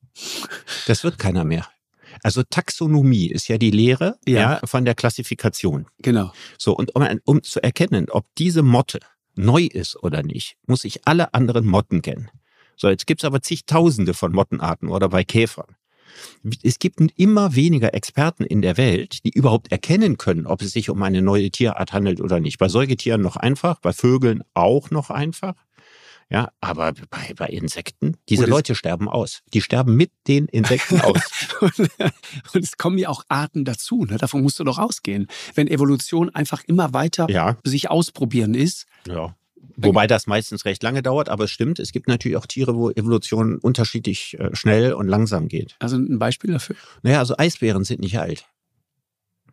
Das wird keiner mehr. Also Taxonomie ist ja die Lehre ja. ja. von der Klassifikation. Genau. So, und um, um zu erkennen, ob diese Motte neu ist oder nicht, muss ich alle anderen Motten kennen. So, jetzt gibt's aber zigtausende von Mottenarten oder bei Käfern. Es gibt immer weniger Experten in der Welt, die überhaupt erkennen können, ob es sich um eine neue Tierart handelt oder nicht. Bei Säugetieren noch einfach, bei Vögeln auch noch einfach. Ja, aber bei, bei Insekten, diese Leute sterben aus. Die sterben mit den Insekten aus. und es kommen ja auch Arten dazu. Ne? Davon musst du doch ausgehen. Wenn Evolution einfach immer weiter ja. sich ausprobieren ist. Ja. Wobei das meistens recht lange dauert, aber es stimmt, es gibt natürlich auch Tiere, wo Evolution unterschiedlich äh, schnell und langsam geht. Also ein Beispiel dafür? Naja, also Eisbären sind nicht alt.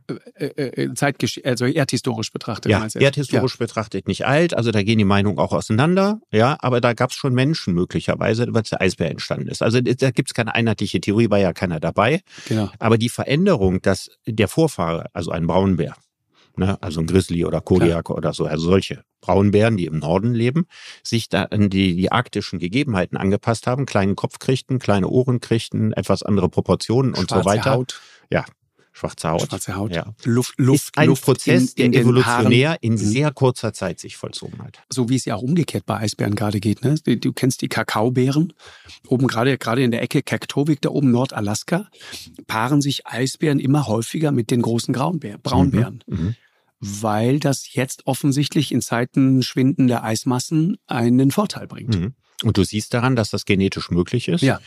Äh, äh, äh, Zeitgesch also erdhistorisch betrachtet. Ja, erdhistorisch ja. betrachtet nicht alt, also da gehen die Meinungen auch auseinander, ja, aber da gab es schon Menschen möglicherweise, als der Eisbär entstanden ist. Also da gibt es keine einheitliche Theorie, war ja keiner dabei. Genau. Aber die Veränderung, dass der Vorfahre, also ein Braunbär, ne, also ein Grizzly oder Kodiak Klar. oder so, also solche Braunbären, die im Norden leben, sich da an die, die arktischen Gegebenheiten angepasst haben, kleinen Kopf kriegten, kleine Ohren kriegten, etwas andere Proportionen und so weiter. Haut. Ja, Schwarze Haut. Schwarze Haut. Ja. Luft, Luft, ist ein Luft Prozess, in, in der evolutionär in mhm. sehr kurzer Zeit sich vollzogen hat. So wie es ja auch umgekehrt bei Eisbären gerade geht. Ne? Du, du kennst die Kakaobären. Oben gerade gerade in der Ecke Kaktovik, da oben Nordalaska, paaren sich Eisbären immer häufiger mit den großen Graunbär, Braunbären. Mhm. Mhm. Weil das jetzt offensichtlich in Zeiten schwindender Eismassen einen Vorteil bringt. Mhm. Und du siehst daran, dass das genetisch möglich ist. Ja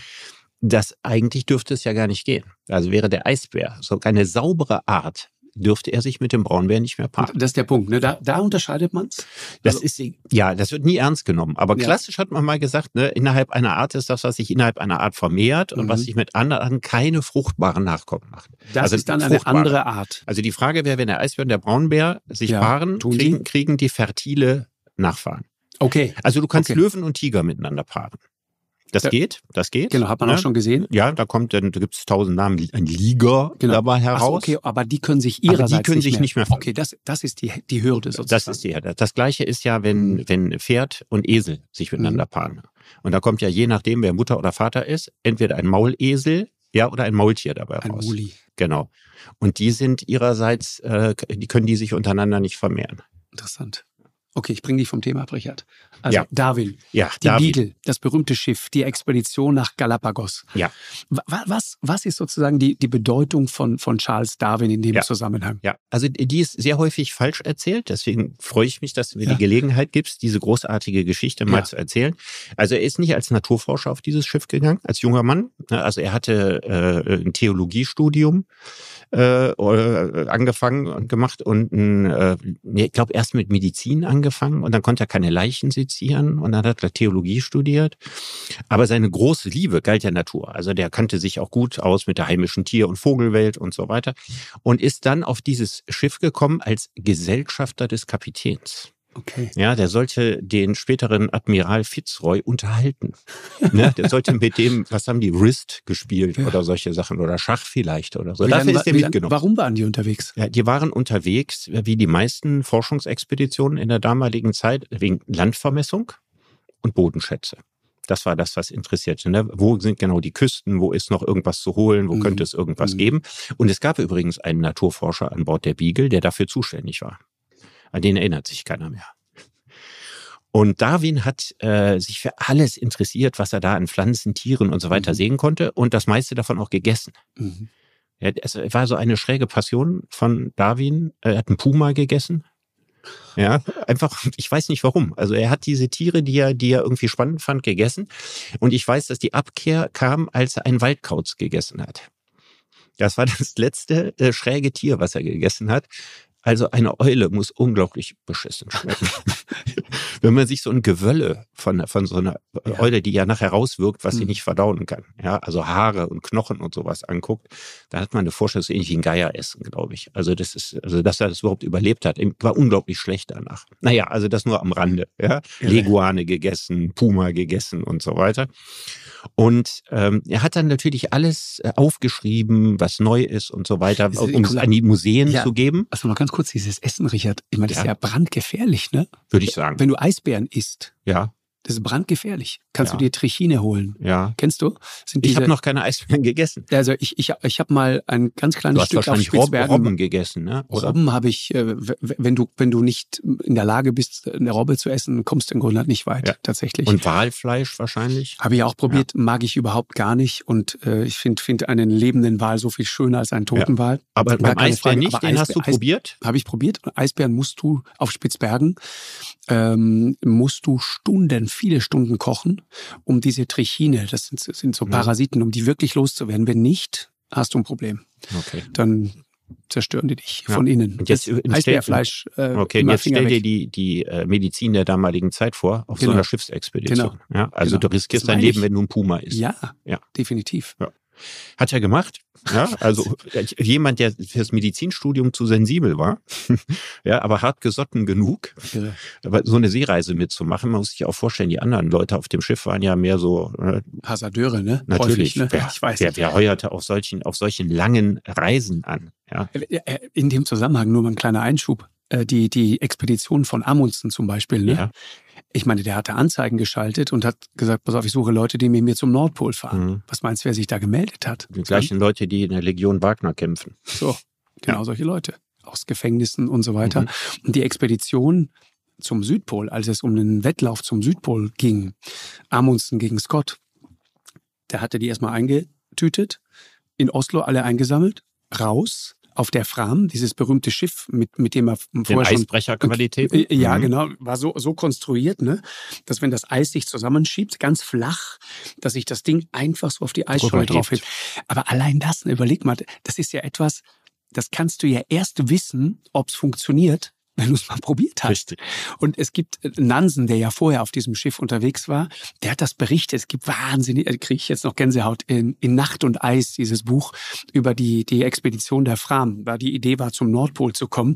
das eigentlich dürfte es ja gar nicht gehen. Also wäre der Eisbär so eine saubere Art, dürfte er sich mit dem Braunbär nicht mehr paaren. Das ist der Punkt. Ne? Da, da unterscheidet man's. Das also, ist ja, das wird nie ernst genommen. Aber ja. klassisch hat man mal gesagt, ne, innerhalb einer Art ist das, was sich innerhalb einer Art vermehrt mhm. und was mhm. sich mit anderen keine fruchtbaren Nachkommen macht. Das also ist dann eine andere Art. Also die Frage wäre, wenn der Eisbär und der Braunbär sich ja. paaren, kriegen, kriegen die fertile Nachfahren. Okay. Also du kannst okay. Löwen und Tiger miteinander paaren. Das ja. geht, das geht. Genau, hat man ja. auch schon gesehen. Ja, da kommt dann, da gibt es tausend Namen, ein Liga genau. dabei heraus. So, okay, aber die können sich ihrerseits aber die können nicht sich mehr. nicht mehr. Okay, das, das ist die, die Hürde sozusagen. Das ist die Hürde. Das gleiche ist ja, wenn, mhm. wenn Pferd und Esel sich miteinander mhm. paaren. Und da kommt ja je nachdem, wer Mutter oder Vater ist, entweder ein Maulesel, ja, oder ein Maultier dabei ein raus. Ein Muli. Genau. Und die sind ihrerseits, äh, die können die sich untereinander nicht vermehren. Interessant. Okay, ich bringe dich vom Thema ab, Richard. Also ja. Darwin, ja, die Darwin. Beagle, das berühmte Schiff, die Expedition nach Galapagos. Ja. Was, was ist sozusagen die, die Bedeutung von, von Charles Darwin in dem ja. Zusammenhang? Ja, also die ist sehr häufig falsch erzählt. Deswegen freue ich mich, dass du mir ja. die Gelegenheit gibst, diese großartige Geschichte mal zu erzählen. Also er ist nicht als Naturforscher auf dieses Schiff gegangen, als junger Mann. Also er hatte äh, ein Theologiestudium äh, äh angefangen und gemacht und ein, äh, ich glaube erst mit Medizin angefangen und dann konnte er keine Leichen sezieren und dann hat er Theologie studiert. Aber seine große Liebe galt der Natur. Also der kannte sich auch gut aus mit der heimischen Tier- und Vogelwelt und so weiter und ist dann auf dieses Schiff gekommen als Gesellschafter des Kapitäns. Okay. Ja, der sollte den späteren Admiral Fitzroy unterhalten. ne? Der sollte mit dem, was haben die, Wrist gespielt Ja. oder solche Sachen oder Schach vielleicht oder so. Wie Dafür lange ist er lange- mitgenommen. Warum waren die unterwegs? Ja, die waren unterwegs, wie die meisten Forschungsexpeditionen in der damaligen Zeit, wegen Landvermessung und Bodenschätze. Das war das, was interessierte. Ne? Wo sind genau die Küsten? Wo ist noch irgendwas zu holen? Wo Mhm. könnte es irgendwas Mhm. geben? Und es gab übrigens einen Naturforscher an Bord der Beagle, der dafür zuständig war. An den erinnert sich keiner mehr. Und Darwin hat äh, sich für alles interessiert, was er da an Pflanzen, Tieren und so weiter Mhm. sehen konnte und das meiste davon auch gegessen. Mhm. Ja, es war so eine schräge Passion von Darwin. Er hat einen Puma gegessen. Ja, einfach, ich weiß nicht warum. Also er hat diese Tiere, die er, die er irgendwie spannend fand, gegessen. Und ich weiß, dass die Abkehr kam, als er einen Waldkauz gegessen hat. Das war das letzte äh, schräge Tier, was er gegessen hat. Also eine Eule muss unglaublich beschissen schmecken. Wenn man sich so ein Gewölle von, von so einer Ja. Eule, die ja nachher rauswirkt, was sie Mhm. nicht verdauen kann, ja, also Haare und Knochen und sowas anguckt, da hat man eine Vorstellung, so ähnlich wie ein Geier essen, glaube ich. Also das ist, also dass er das überhaupt überlebt hat, war unglaublich schlecht danach. Naja, also das nur am Rande, ja. Irre. Leguane gegessen, Puma gegessen und so weiter. Und ähm, er hat dann natürlich alles äh, aufgeschrieben, was neu ist und so weiter, um es an die Museen ja. zu geben, Also mal ganz kurz, dieses Essen, Richard. Ich meine, das Ja. ist ja brandgefährlich, ne? würde ich sagen. Wenn du Eisbären isst, Ja, das ist brandgefährlich. Kannst Ja. du dir Trichine holen? ja. Kennst du? Sind Ich diese, habe noch keine Eisbären gegessen. also ich, ich, ich habe mal ein ganz Du kleines hast Stück auf wahrscheinlich Rob Spitzbergen. Robben gegessen, ne? Oder? Robben habe ich, äh, wenn du, wenn du nicht in der Lage bist, eine Robbe zu essen, kommst du im Grunde nicht weit, Ja. tatsächlich. Und Walfleisch wahrscheinlich? Habe ich auch probiert, mag ich überhaupt gar nicht. Und äh, ich finde find einen lebenden Wal so viel schöner als einen toten Wal. Aber beim Eisbären Frage. nicht, Aber den hast du Eisbär- Eis- probiert? Habe ich probiert. Eisbären musst du auf Spitzbergen, ähm, musst du Stunden, viele Stunden kochen, um diese Trichine, das sind, sind so Mhm. Parasiten, um die wirklich loszuwerden. Wenn nicht, hast du ein Problem. Okay. Dann zerstören die dich Ja. von innen. Und jetzt Das stell- Eisbärfleisch. Äh, Okay, jetzt Finger stell dir die, die äh, Medizin der damaligen Zeit vor, auf so Genau. einer Schiffsexpedition. Ja, also Genau. du riskierst dein Leben, wenn du ein Puma isst. Ja, Ja. definitiv. Hat er gemacht. Ja, also jemand, der fürs Medizinstudium zu sensibel war, ja, aber hart gesotten genug, aber so eine Seereise mitzumachen, man muss sich auch vorstellen, die anderen Leute auf dem Schiff waren ja mehr so, äh, Hasardeure, ne? natürlich, Häufig, ne? wer, ich weiß. wer, wer heuerte auf solchen, auf solchen langen Reisen an? Ja, In dem Zusammenhang nur mal ein kleiner Einschub. Äh, Die, die Expedition von Amundsen zum Beispiel, ne? ja. Ich meine, der hatte Anzeigen geschaltet und hat gesagt, pass auf, ich suche Leute, die mit mir zum Nordpol fahren. Mhm. Was meinst du, wer sich da gemeldet hat? Die gleichen Leute, die in der Legion Wagner kämpfen. So, genau Ja. solche Leute. Aus Gefängnissen und so weiter. Mhm. Und die Expedition zum Südpol, als es um den Wettlauf zum Südpol ging, Amundsen gegen Scott, der hatte die erstmal eingetütet, in Oslo alle eingesammelt, raus auf der Fram, dieses berühmte Schiff, mit, mit dem er vorher schon Eisbrecherqualitäten. Äh, Ja, Mhm. genau. War so, so konstruiert, ne? dass wenn das Eis sich zusammenschiebt, ganz flach, dass sich das Ding einfach so auf die Eisschollen Rüberhebt. drauf hebt. Aber allein das, ne, überleg mal, das ist ja etwas, das kannst du ja erst wissen, ob es funktioniert, wenn du es mal probiert hast. Richtig. Und es gibt äh, Nansen, der ja vorher auf diesem Schiff unterwegs war, der hat das berichtet. Es gibt wahnsinnig, äh, kriege ich jetzt noch Gänsehaut, in, in Nacht und Eis, dieses Buch über die, die Expedition der Fram. War die Idee war, zum Nordpol zu kommen,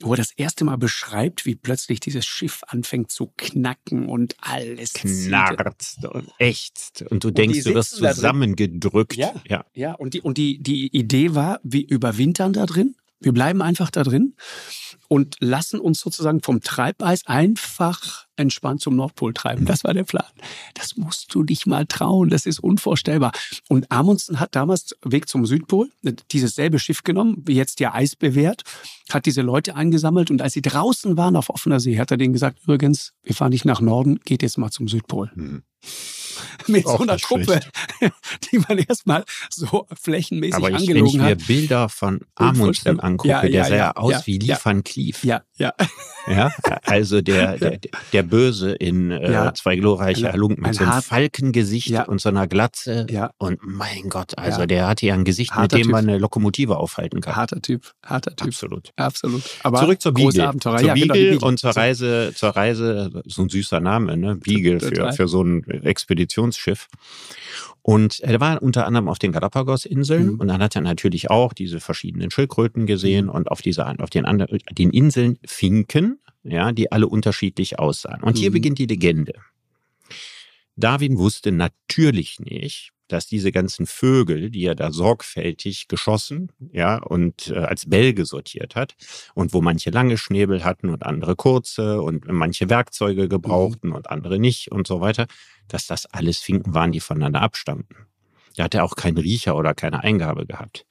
wo er das erste Mal beschreibt, wie plötzlich dieses Schiff anfängt zu knacken und alles knarzt und ächzt. Und du denkst, die du wirst da zusammengedrückt. Ja. ja. Ja, und die, und die, die Idee war, wir überwintern da drin. Wir bleiben einfach da drin und lassen uns sozusagen vom Treibeis einfach entspannt zum Nordpol treiben. Das war der Plan. Das musst du dich mal trauen. Das ist unvorstellbar. Und Amundsen hat damals Weg zum Südpol dieses selbe Schiff genommen, wie jetzt ja Eis bewährt, hat diese Leute eingesammelt und als sie draußen waren auf offener See, hat er denen gesagt, übrigens, wir fahren nicht nach Norden, geht jetzt mal zum Südpol. Hm. Mit so einer Truppe, die man erstmal so flächenmäßig Aber ich, wenn ich angelogen mir hat. Bilder von Amundsen angucke, Ja, der ja, sah ja aus wie. Lee van Cleef. Ja, Ja. Ja, also der, der, der Böse in äh, Ja. zwei glorreiche Halunken mit so einem Falkengesicht Ja. und so einer Glatze. Ja. Und mein Gott, also Ja. der hatte ja ein Gesicht, mit Harter dem Typ. man eine Lokomotive aufhalten kann. Harter Typ, harter Typ. Absolut. Absolut. Aber Zurück zur Beagle. Abenteuer. Zur ja, genau, Beagle Beagle. und zur. Reise, zur Reise, so ein süßer Name, ne? Beagle für, für so ein Expeditionsschiff. Und er war unter anderem auf den Galapagos-Inseln Mhm. und dann hat er natürlich auch diese verschiedenen Schildkröten gesehen und auf dieser, auf den anderen, den Inseln Finken, ja, die alle unterschiedlich aussahen. Und hier Mhm. beginnt die Legende. Darwin wusste natürlich nicht, dass diese ganzen Vögel, die er da sorgfältig geschossen, ja, und äh, als Bälge sortiert hat und wo manche lange Schnäbel hatten und andere kurze und manche Werkzeuge gebrauchten und andere nicht und so weiter, dass das alles Finken waren, die voneinander abstammten. Da hat er auch keinen Riecher oder keine Eingabe gehabt.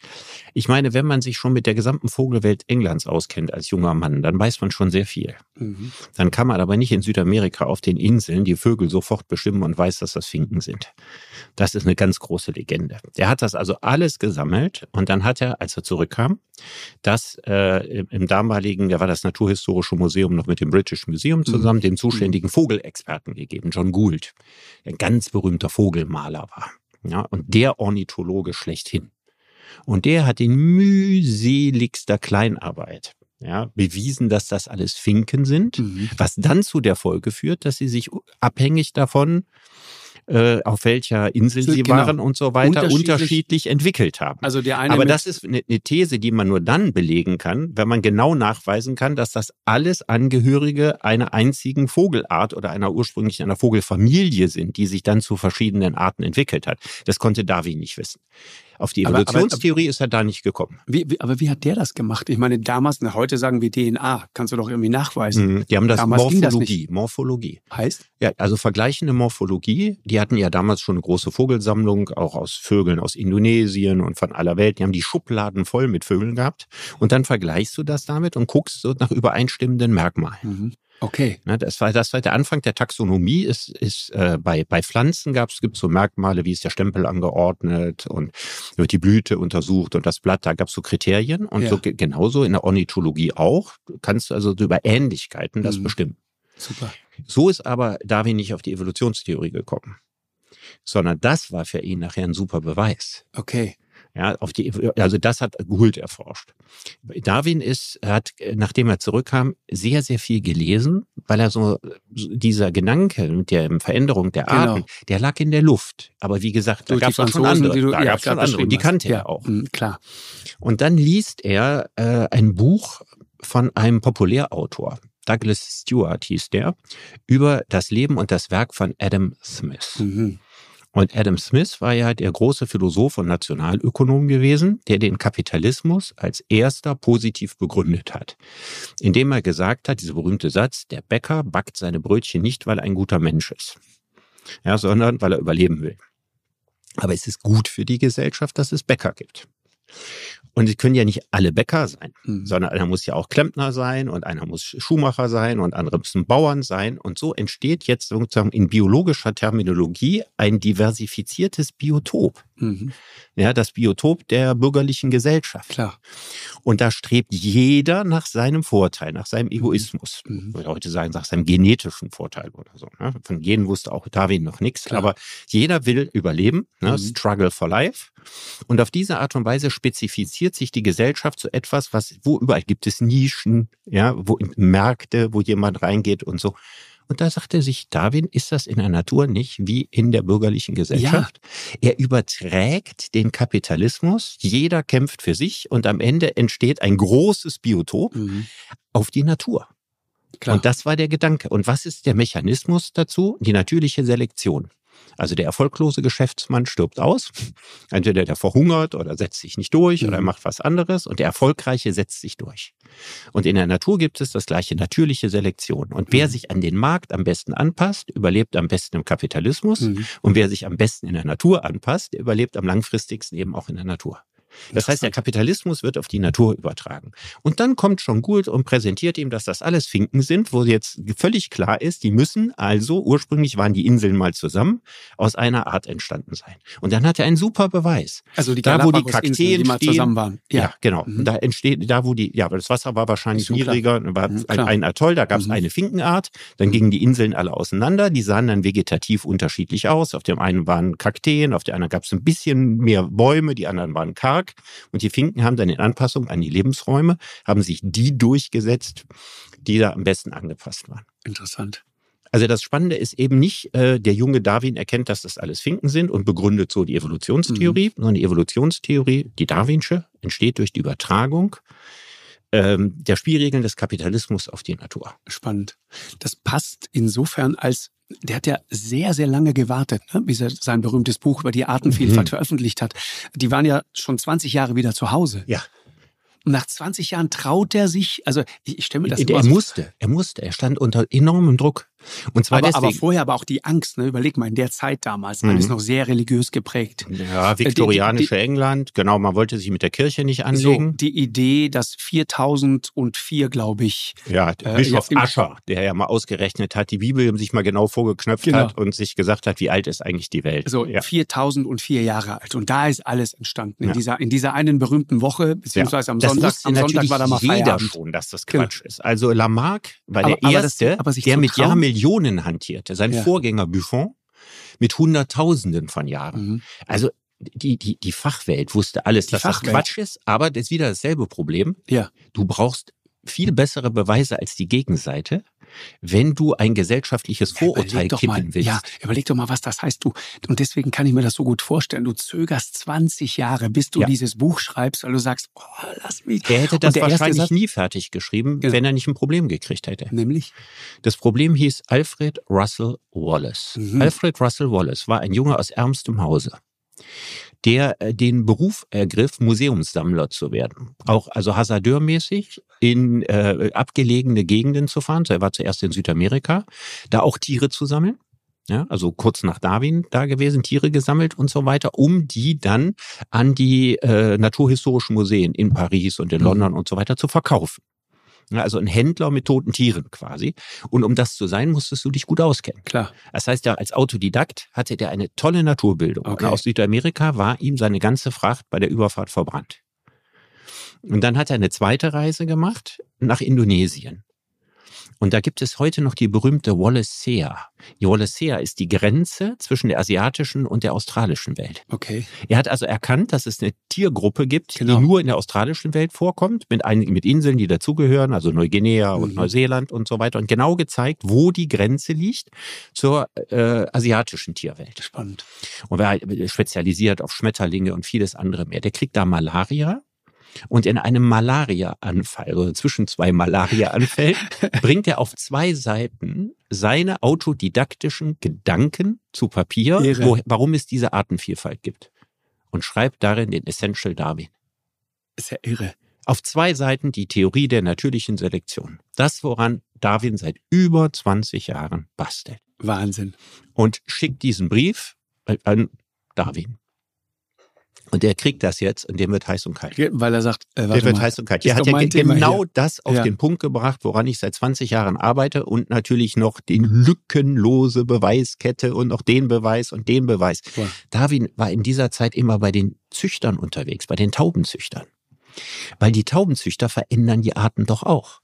Ich meine, wenn man sich schon mit der gesamten Vogelwelt Englands auskennt als junger Mann, dann weiß man schon sehr viel. Mhm. Dann kann man aber nicht in Südamerika auf den Inseln die Vögel sofort bestimmen und weiß, dass das Finken sind. Das ist eine ganz große Legende. Er hat das also alles gesammelt und dann hat er, als er zurückkam, das äh, im, damaligen, da war das Naturhistorische Museum noch mit dem British Museum zusammen, dem zuständigen Vogelexperten gegeben, John Gould, der ein ganz berühmter Vogelmaler war. Ja, und der Ornithologe schlechthin. Und der hat in mühseligster Kleinarbeit ja, bewiesen, dass das alles Finken sind, Mhm. was dann zu der Folge führt, dass sie sich abhängig davon, äh, auf welcher Insel sie Genau. waren und so weiter, Unterschiedlich- unterschiedlich entwickelt haben. Also der eine Aber das ist eine, eine These, die man nur dann belegen kann, wenn man genau nachweisen kann, dass das alles Angehörige einer einzigen Vogelart oder einer ursprünglich einer Vogelfamilie sind, die sich dann zu verschiedenen Arten entwickelt hat. Das konnte Darwin nicht wissen. Auf die Aber- aber- Evolutionstheorie ist er da nicht gekommen. wie, wie, aber wie hat der das gemacht? Ich meine, damals, heute sagen wir DNA, kannst du doch irgendwie nachweisen. Mhm. Die haben das Damals ging das Morphologie, Morphologie. Heißt? Ja, also vergleichende Morphologie. Die hatten ja damals schon eine große Vogelsammlung, auch aus Vögeln aus Indonesien und von aller Welt. Die haben die Schubladen voll mit Vögeln gehabt. Und dann vergleichst du das damit und guckst so nach übereinstimmenden Merkmalen. Mhm. Okay. Ne, das war das war der Anfang der Taxonomie. Ist ist äh, bei bei Pflanzen gab es so Merkmale, wie ist der Stempel angeordnet und wird die Blüte untersucht und das Blatt. Da gab es so Kriterien und Ja. so ge- genauso in der Ornithologie auch. Du kannst also über Ähnlichkeiten das Mhm. bestimmen. Super. So ist aber Darwin nicht auf die Evolutionstheorie gekommen, sondern das war für ihn nachher ein super Beweis. Okay. Ja, auf die, also das hat Gould erforscht. Darwin ist, hat, nachdem er zurückkam, sehr, sehr viel gelesen, weil er so, dieser Gedanke mit der Veränderung der Genau. Arten, der lag in der Luft. Aber wie gesagt, da gab es auch schon andere. die du- da ja, gab es schon andere. Die kannte ja. er auch. Mhm, klar. Und dann liest er äh, ein Buch von einem Populärautor. Douglas Stewart hieß der, über das Leben und das Werk von Adam Smith. Mhm. Und Adam Smith war ja der große Philosoph und Nationalökonom gewesen, der den Kapitalismus als erster positiv begründet hat. Indem er gesagt hat, dieser berühmte Satz, der Bäcker backt seine Brötchen nicht, weil er ein guter Mensch ist, ja, sondern weil er überleben will. Aber es ist gut für die Gesellschaft, dass es Bäcker gibt. Und es können ja nicht alle Bäcker sein, Mhm. sondern einer muss ja auch Klempner sein und einer muss Schuhmacher sein und andere müssen Bauern sein. Und so entsteht jetzt sozusagen in biologischer Terminologie ein diversifiziertes Biotop. Mhm. Ja, das Biotop der bürgerlichen Gesellschaft. Klar. Und da strebt jeder nach seinem Vorteil, nach seinem Egoismus. Mhm. Ich würde heute sagen, nach seinem genetischen Vorteil oder so. Ne? Von Genen wusste auch Darwin noch nichts. Aber jeder will überleben, ne? Mhm. Struggle for Life. Und auf diese Art und Weise spezifiziert sich die Gesellschaft zu etwas, was, wo überall gibt es Nischen, ja, wo Märkte, wo jemand reingeht und so. Und da sagte sich Darwin, ist das in der Natur nicht wie in der bürgerlichen Gesellschaft? Er überträgt den Kapitalismus, jeder kämpft für sich und am Ende entsteht ein großes Biotop Mhm. auf die Natur. Klar. Und das war der Gedanke. Und was ist der Mechanismus dazu? Die natürliche Selektion. Also der erfolglose Geschäftsmann stirbt aus. Entweder der verhungert oder setzt sich nicht durch oder Mhm. macht was anderes. Und der Erfolgreiche setzt sich durch. Und in der Natur gibt es das gleiche natürliche Selektion. Und wer Mhm. sich an den Markt am besten anpasst, überlebt am besten im Kapitalismus. Mhm. Und wer sich am besten in der Natur anpasst, der überlebt am langfristigsten eben auch in der Natur. Das heißt, der Kapitalismus wird auf die Natur übertragen. Und dann kommt John Gould und präsentiert ihm, dass das alles Finken sind, wo jetzt völlig klar ist, die müssen also, ursprünglich waren die Inseln mal zusammen, aus einer Art entstanden sein. Und dann hat er einen super Beweis. Also die da, wo die Kakteen Kakteen die mal stehen, zusammen waren. Ja, Ja, genau. Mhm. Da entsteht, da wo die, ja, das Wasser war wahrscheinlich schon niedriger, war Mhm, ein Atoll, da gab es Mhm. eine Finkenart, dann gingen die Inseln alle auseinander, die sahen dann vegetativ unterschiedlich aus. Auf dem einen waren Kakteen, auf der anderen gab es ein bisschen mehr Bäume, die anderen waren karg. Und die Finken haben dann in Anpassung an die Lebensräume, haben sich die durchgesetzt, die da am besten angepasst waren. Interessant. Also das Spannende ist eben nicht, äh, der junge Darwin erkennt, dass das alles Finken sind und begründet so die Evolutionstheorie, sondern die Evolutionstheorie, die Darwinsche, entsteht durch die Übertragung ähm, der Spielregeln des Kapitalismus auf die Natur. Spannend. Das passt insofern, als der hat ja sehr, sehr lange gewartet, ne, bis er sein berühmtes Buch über die Artenvielfalt Mhm. veröffentlicht hat. Die waren ja schon 20 Jahre wieder zu Hause. Ja. Und nach 20 Jahren traut er sich, also ich, ich stelle mir das er musste, er musste, er stand unter enormem Druck. Und zwar aber, deswegen. aber vorher aber auch die Angst, ne? Überleg mal, in der Zeit damals, Mhm. alles noch sehr religiös geprägt. ja, viktorianische England, genau, man wollte sich mit der Kirche nicht So, anlegen. die Idee, dass 4004, glaube ich, Ja, Äh, Bischof ja, Ascher, der ja mal ausgerechnet hat, die Bibel sich mal genau vorgeknöpft Genau. hat und sich gesagt hat, wie alt ist eigentlich die Welt. so ja. 4004 Jahre alt. Und da ist alles entstanden. In, Ja. dieser, in dieser einen berühmten Woche, beziehungsweise am Das Sonntag, am Sonntag war da mal jeder Feierabend. schon, dass das Genau. Quatsch ist. Also Lamarck war Aber- der aber das- Erste, sich der mit trauen- Jahrmillionen hantierte. Sein Ja. Vorgänger Buffon mit Hunderttausenden von Jahren. Mhm. Also die, die, die Fachwelt wusste alles, Die dass Fachwelt. das Quatsch ist, aber das ist wieder dasselbe Problem. Ja. Du brauchst viel bessere Beweise als die Gegenseite, wenn du ein gesellschaftliches Vorurteil doch mal, kippen willst. ja, überleg doch mal, was das heißt. Du, und deswegen kann ich mir das so gut vorstellen. Du zögerst 20 Jahre, bis du Ja. dieses Buch schreibst, weil du sagst, oh, lass mich. Er hätte das wahrscheinlich Satz- nie fertig geschrieben, Genau. wenn er nicht ein Problem gekriegt hätte. Nämlich, Das Problem hieß Alfred Russell Wallace. Mhm. Alfred Russell Wallace war ein Junge aus ärmstem Hause, der äh, den Beruf ergriff, Museumssammler zu werden. Auch also hasardeurmäßig in äh, abgelegene Gegenden zu fahren. Er war zuerst in Südamerika, da auch Tiere zu sammeln. Ja, also kurz nach Darwin da gewesen, Tiere gesammelt und so weiter, um die dann an die äh, naturhistorischen Museen in Paris und in Mhm. London und so weiter zu verkaufen. Ja, also ein Händler mit toten Tieren quasi. Und um das zu sein, musstest du dich gut auskennen. klar, Das heißt ja, als Autodidakt hatte der eine tolle Naturbildung. Okay. Und aus Südamerika war ihm seine ganze Fracht bei der Überfahrt verbrannt. Und dann hat er eine zweite Reise gemacht nach Indonesien. Und da gibt es heute noch die berühmte Wallacea. Die Wallacea ist die Grenze zwischen der asiatischen und der australischen Welt. okay. Er hat also erkannt, dass es eine Tiergruppe gibt, Genau. die nur in der australischen Welt vorkommt, mit, einigen, mit Inseln, die dazugehören, also Neuguinea und Mhm. Neuseeland und so weiter. Und genau gezeigt, wo die Grenze liegt zur äh, asiatischen Tierwelt. Spannend. Und war spezialisiert auf Schmetterlinge und vieles andere mehr. Der kriegt da Malaria. Und in einem Malaria-Anfall, oder zwischen zwei Malaria-Anfällen, bringt er auf zwei Seiten seine autodidaktischen Gedanken zu Papier, wo, warum es diese Artenvielfalt gibt. Und schreibt darin den Essential Darwin. Ist ja irre. Auf zwei Seiten die Theorie der natürlichen Selektion. Das, woran Darwin seit über 20 Jahren bastelt. Wahnsinn. Und schickt diesen Brief an Darwin. Und der kriegt das jetzt und dem wird heiß und kalt. Weil er sagt, äh, Der warte wird mal, heiß und kalt. Der hat ja mein ge- Thema genau hier. das auf Ja. den Punkt gebracht, woran ich seit 20 Jahren arbeite und natürlich noch die lückenlose Beweiskette und noch den Beweis und den Beweis. Wow. Darwin war in dieser Zeit immer bei den Züchtern unterwegs, bei den Taubenzüchtern. Weil die Taubenzüchter verändern die Arten doch auch.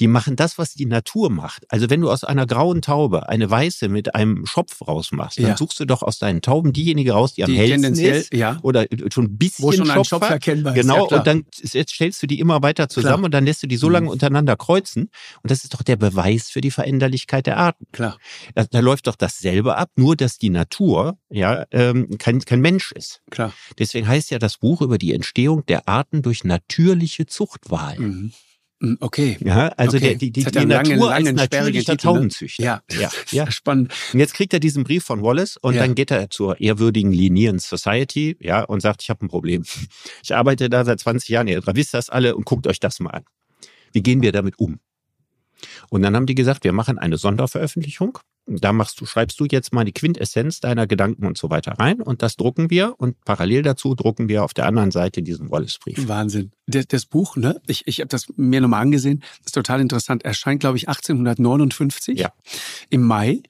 Die machen das, was die Natur macht. Also wenn du aus einer grauen Taube eine weiße mit einem Schopf rausmachst, dann Ja. suchst du doch aus deinen Tauben diejenige raus, die am die hellsten tendenziell, ist ja, oder schon ein bisschen wo schon ein Schopf Schopf hat. erkennbar ist. Genau, ja, und dann stellst du die immer weiter zusammen Klar. und dann lässt du die so Mhm. lange untereinander kreuzen. Und das ist doch der Beweis für die Veränderlichkeit der Arten. Klar. Da, da läuft doch dasselbe ab, nur dass die Natur ja ähm, kein, kein Mensch ist. Klar. Deswegen heißt ja das Buch über die Entstehung der Arten durch natürliche Zuchtwahl. Mhm. Mhm, Okay. Ja, also Okay. der, die, die, die Natur als langen, sperrigen natürlicher Titel, ne? Taubenzüchter. Ja. ja, ja. Spannend. Und jetzt kriegt er diesen Brief von Wallace und Ja. dann geht er zur ehrwürdigen Linnean Society, ja, und sagt, ich habe ein Problem. Ich arbeite da seit 20 Jahren, ihr wisst das alle und guckt euch das mal an. Wie gehen wir damit um? Und dann haben die gesagt, wir machen eine Sonderveröffentlichung da machst du, schreibst du jetzt mal die Quintessenz deiner Gedanken und so weiter rein und das drucken wir und parallel dazu drucken wir auf der anderen Seite diesen Wallace-Brief. Wahnsinn. Das, das, Buch, ne? Ich, ich habe das mir nochmal angesehen, ist total interessant. Erscheint, glaube ich, 1859 ja. im Mai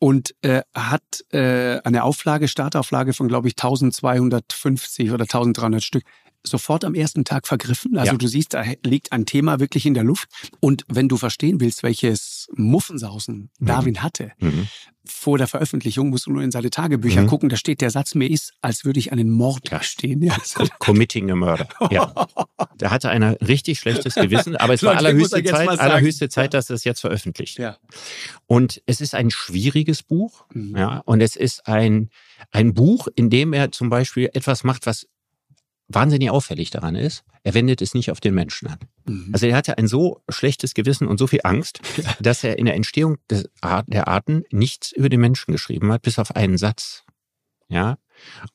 und äh, hat äh, eine Auflage, Startauflage von, glaube ich, 1250 oder 1300 Stück sofort am ersten Tag vergriffen. Also ja. du siehst, da liegt ein Thema wirklich in der Luft. Und wenn du verstehen willst, welches Muffensausen mhm. Darwin hatte, mhm. vor der Veröffentlichung musst du nur in seine Tagebücher mhm. gucken. Da steht der Satz, mir ist, als würde ich einen Mord ja. stehen. Ja. Committing a murder. Ja. Der hatte ein richtig schlechtes Gewissen, aber es war allerhöchste Zeit, allerhöchste Zeit, dass er es jetzt veröffentlicht. Ja. Und es ist ein schwieriges Buch. Mhm. Ja. Und es ist ein, ein Buch, in dem er zum Beispiel etwas macht, was wahnsinnig auffällig daran ist, er wendet es nicht auf den Menschen an. Mhm. Also er hatte ein so schlechtes Gewissen und so viel Angst, dass er in der Entstehung der Arten nichts über den Menschen geschrieben hat, bis auf einen Satz. Ja,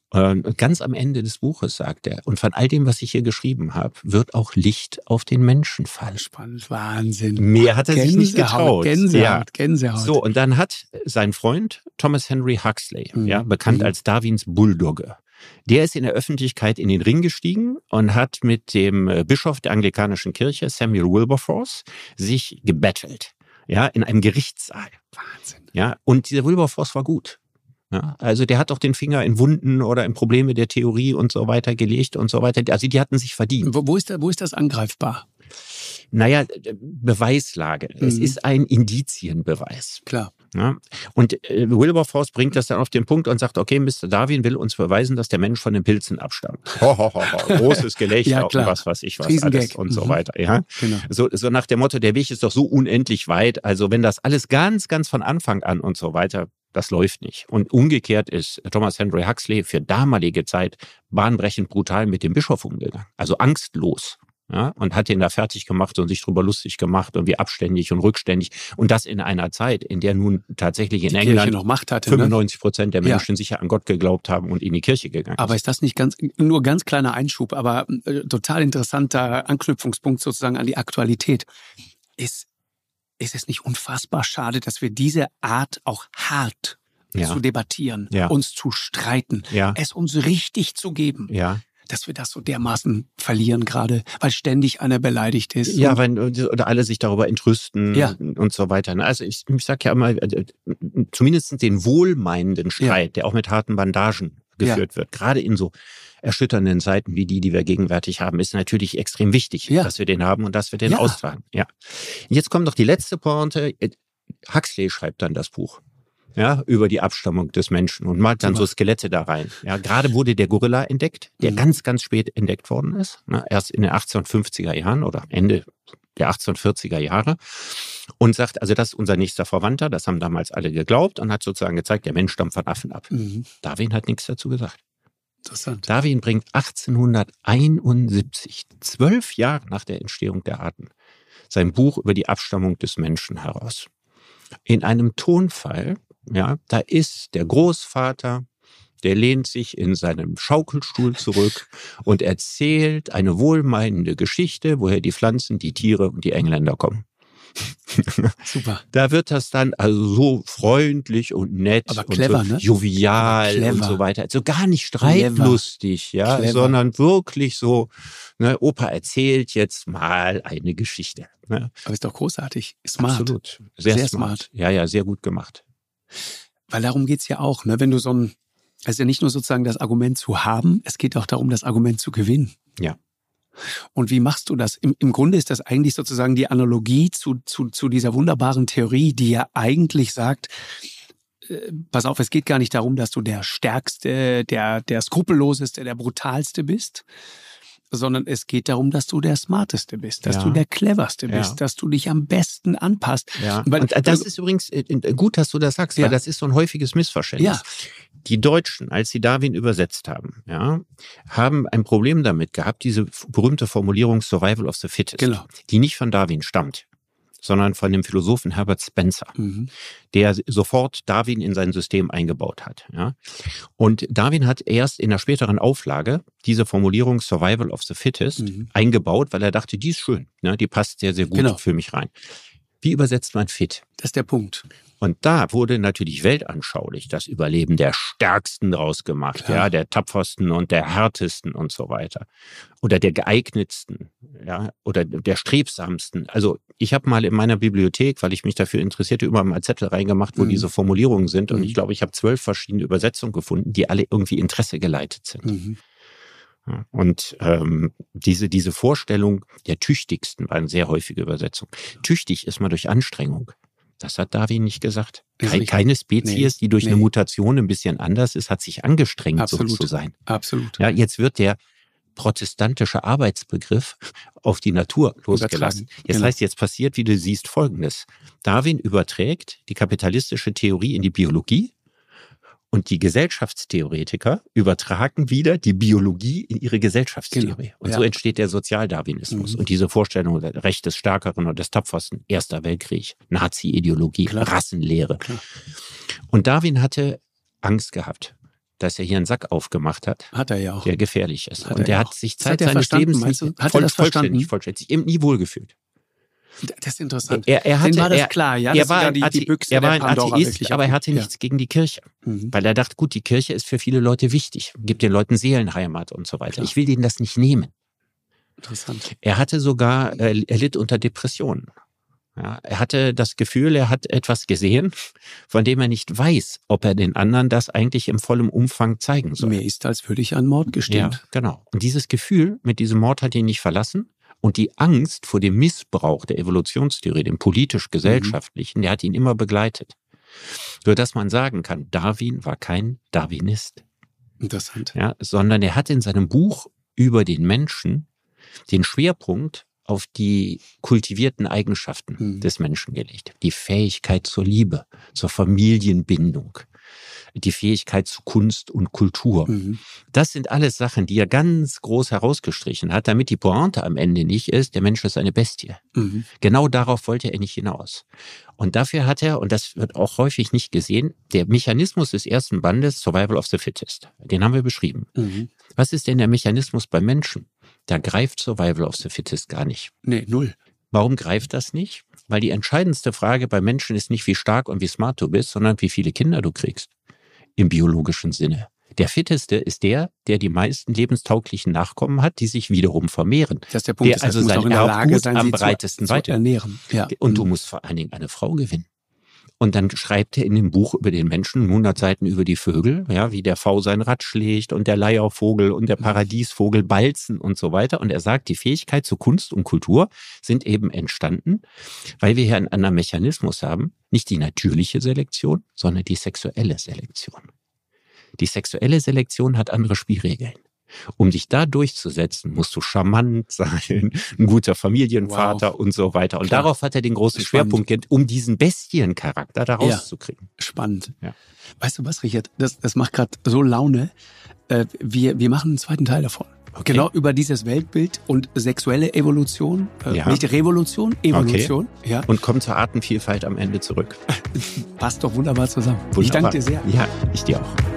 und ganz am Ende des Buches sagt er, und von all dem, was ich hier geschrieben habe, wird auch Licht auf den Menschen fallen. Spannend, Wahnsinn. Mehr hat er Gänsehaut, sich nicht getraut. Gänsehaut, ja. Gänsehaut. So, und dann hat sein Freund Thomas Henry Huxley, mhm. ja, bekannt mhm. als Darwins Bulldogge, der ist in der Öffentlichkeit in den Ring gestiegen und hat mit dem äh, Bischof der anglikanischen Kirche, Samuel Wilberforce, sich gebettelt. Ja, in einem Gerichtssaal. Wahnsinn. Ja, und dieser Wilberforce war gut. Ja, also der hat auch den Finger in Wunden oder in Probleme der Theorie und so weiter gelegt und so weiter. Also die hatten sich verdient. Wo, wo ist, da, wo ist das angreifbar? Naja, Beweislage. Mhm. Es ist ein Indizienbeweis. Klar. Ja? Und äh, Wilberforce bringt das dann auf den Punkt und sagt, okay, Mr. Darwin will uns beweisen, dass der Mensch von den Pilzen abstammt. Ho, ho, ho, ho. Großes Gelächter ja, und was weiß ich was alles und so mhm. weiter. Ja? Genau. So, so nach dem Motto, der Weg ist doch so unendlich weit. Also wenn das alles ganz, ganz von Anfang an und so weiter, das läuft nicht. Und umgekehrt ist Thomas Henry Huxley für damalige Zeit bahnbrechend brutal mit dem Bischof umgegangen. Also angstlos ja, und hat den da fertig gemacht und sich drüber lustig gemacht und wie abständig und rückständig. Und das in einer Zeit, in der nun tatsächlich in die England noch Macht hatte, 95 ne? Prozent der Menschen ja. sicher an Gott geglaubt haben und in die Kirche gegangen Aber ist das nicht ganz, nur ganz kleiner Einschub, aber äh, total interessanter Anknüpfungspunkt sozusagen an die Aktualität. Ist, ist es nicht unfassbar schade, dass wir diese Art auch hart ja. zu debattieren, ja. uns zu streiten, ja. es uns richtig zu geben. Dass wir das so dermaßen verlieren gerade, weil ständig einer beleidigt ist. Ja, wenn oder alle sich darüber entrüsten ja. und so weiter. Ne? Also ich, ich sage ja immer, äh, zumindest den wohlmeinenden Streit, ja. der auch mit harten Bandagen geführt ja. wird, gerade in so erschütternden Zeiten wie die, die wir gegenwärtig haben, ist natürlich extrem wichtig, dass wir den haben und dass wir den austragen. Ja. Jetzt kommt noch die letzte Pointe. Huxley schreibt dann das Buch ja, über die Abstammung des Menschen und malt dann so Skelette da rein. Ja, gerade wurde der Gorilla entdeckt, der mhm. ganz, ganz spät entdeckt worden ist, ne, erst in den 1850er Jahren oder Ende der 1840er Jahre und sagt, also das ist unser nächster Verwandter, das haben damals alle geglaubt und hat sozusagen gezeigt, der Mensch stammt von Affen ab. Mhm. Darwin hat nichts dazu gesagt. Interessant. Darwin bringt 1871, zwölf Jahre nach der Entstehung der Arten, sein Buch über die Abstammung des Menschen heraus. In einem Tonfall, ja, da ist der Großvater, der lehnt sich in seinem Schaukelstuhl zurück und erzählt eine wohlmeinende Geschichte, woher die Pflanzen, die Tiere und die Engländer kommen. Super. Da wird das dann also so freundlich und nett Aber clever, und so ne? jovial und so weiter. Also gar nicht streitlustig, clever. ja, clever. sondern wirklich so, ne, Opa erzählt jetzt mal eine Geschichte. Ne? Aber ist doch großartig. Smart. Absolut. Sehr, sehr smart. smart. Ja, ja, sehr gut gemacht. Weil darum geht's ja auch, ne? Wenn du so ein, es ist ja nicht nur sozusagen das Argument zu haben, es geht auch darum, das Argument zu gewinnen. Ja. Und wie machst du das? Im, Im Grunde ist das eigentlich sozusagen die Analogie zu, zu, zu dieser wunderbaren Theorie, die ja eigentlich sagt, äh, pass auf, es geht gar nicht darum, dass du der Stärkste, der, der Skrupelloseste, der Brutalste bist, sondern es geht darum, dass du der Smarteste bist, dass ja. du der Cleverste bist, ja. dass du dich am besten anpasst. Ja. Weil, und das ist übrigens äh, gut, dass du das sagst, weil das ist so ein häufiges Missverständnis. Die Deutschen, als sie Darwin übersetzt haben, ja, haben ein Problem damit gehabt, diese berühmte Formulierung Survival of the Fittest, genau. die nicht von Darwin stammt sondern von dem Philosophen Herbert Spencer, mhm. der sofort Darwin in sein System eingebaut hat. Ja? Und Darwin hat erst in der späteren Auflage diese Formulierung Survival of the Fittest mhm. eingebaut, weil er dachte, die ist schön, ne? die passt sehr, sehr gut genau. für mich rein. Wie übersetzt man fit? Das ist der Punkt. Und da wurde natürlich weltanschaulich das Überleben der Stärksten rausgemacht, Klar. ja, der tapfersten und der härtesten und so weiter. Oder der geeignetsten, ja, oder der strebsamsten. Also ich habe mal in meiner Bibliothek, weil ich mich dafür interessierte, überall mal Zettel reingemacht, wo mhm. diese Formulierungen sind. Und mhm. ich glaube, ich habe zwölf verschiedene Übersetzungen gefunden, die alle irgendwie Interesse geleitet sind. Mhm. Und ähm, diese, diese Vorstellung der Tüchtigsten war eine sehr häufige Übersetzung. Tüchtig ist man durch Anstrengung. Das hat Darwin nicht gesagt. Keine, keine Spezies, nee, die durch nee. eine Mutation ein bisschen anders ist, hat sich angestrengt, Absolut. so zu sein. Absolut. Ja, jetzt wird der protestantische Arbeitsbegriff auf die Natur losgelassen. Jetzt genau. heißt, jetzt passiert, wie du siehst, Folgendes. Darwin überträgt die kapitalistische Theorie in die Biologie und die Gesellschaftstheoretiker übertragen wieder die Biologie in ihre Gesellschaftstheorie. Genau. Und ja. so entsteht der Sozialdarwinismus. Mhm. Und diese Vorstellung, Recht des Stärkeren und des Tapfersten, Erster Weltkrieg, Nazi-Ideologie, Rassenlehre. Klar. Und Darwin hatte Angst gehabt dass er hier einen Sack aufgemacht hat. Hat er ja auch. Der gefährlich ist. Hat und der hat sich Zeit seines Lebens nicht hat voll, er das vollständig, vollständig, eben nie wohlgefühlt. Das ist interessant. Er, er hatte, Dem war das er, klar, ja. Er war, die, die Büchse er war ein Atheist, aber er hatte nichts ja. gegen die Kirche. Mhm. Weil er dachte, gut, die Kirche ist für viele Leute wichtig, gibt den Leuten Seelenheimat und so weiter. Klar. Ich will denen das nicht nehmen. Interessant. Er hatte sogar, er litt unter Depressionen. Ja, er hatte das Gefühl, er hat etwas gesehen, von dem er nicht weiß, ob er den anderen das eigentlich im vollen Umfang zeigen soll. Mehr ist, als würde ich einen Mord gestehen. Ja, genau. Und dieses Gefühl mit diesem Mord hat ihn nicht verlassen. Und die Angst vor dem Missbrauch der Evolutionstheorie, dem politisch-gesellschaftlichen, mhm. der hat ihn immer begleitet. So dass man sagen kann, Darwin war kein Darwinist. Interessant. Ja, sondern er hat in seinem Buch über den Menschen den Schwerpunkt auf die kultivierten Eigenschaften mhm. des Menschen gelegt. Die Fähigkeit zur Liebe, zur Familienbindung, die Fähigkeit zu Kunst und Kultur. Mhm. Das sind alles Sachen, die er ganz groß herausgestrichen hat, damit die Pointe am Ende nicht ist, der Mensch ist eine Bestie. Mhm. Genau darauf wollte er nicht hinaus. Und dafür hat er, und das wird auch häufig nicht gesehen, der Mechanismus des ersten Bandes Survival of the Fittest. Den haben wir beschrieben. Mhm. Was ist denn der Mechanismus beim Menschen? Da greift Survival of the Fittest gar nicht. Nee, null. Warum greift das nicht? Weil die entscheidendste Frage bei Menschen ist nicht, wie stark und wie smart du bist, sondern wie viele Kinder du kriegst im biologischen Sinne. Der fitteste ist der, der die meisten lebenstauglichen Nachkommen hat, die sich wiederum vermehren. Das ist der Punkt. Der das heißt, also sein Erbgut sein, am breitesten weiter ernähren. Ja. Und du mhm. musst vor allen Dingen eine Frau gewinnen. Und dann schreibt er in dem Buch über den Menschen 100 Seiten über die Vögel, ja, wie der V sein Rad schlägt und der Leiervogel und der mhm. Paradiesvogel balzen und so weiter. Und er sagt, die Fähigkeit zu Kunst und Kultur sind eben entstanden, weil wir hier einen anderen Mechanismus haben. Nicht die natürliche Selektion, sondern die sexuelle Selektion. Die sexuelle Selektion hat andere Spielregeln. Um dich da durchzusetzen, musst du charmant sein, ein guter Familienvater wow. und so weiter. Und Klar. darauf hat er den großen Spannend. Schwerpunkt, um diesen Bestiencharakter da rauszukriegen. Ja. Spannend. Ja. Weißt du was, Richard? Das, das macht gerade so Laune. Äh, wir, wir machen einen zweiten Teil davon. Okay. Genau über dieses Weltbild und sexuelle Evolution. Äh, ja. Nicht Revolution, Evolution. Okay. Ja. Und kommen zur Artenvielfalt am Ende zurück. Passt doch wunderbar zusammen. Wunderbar. Ich danke dir sehr. Ja, ich dir auch.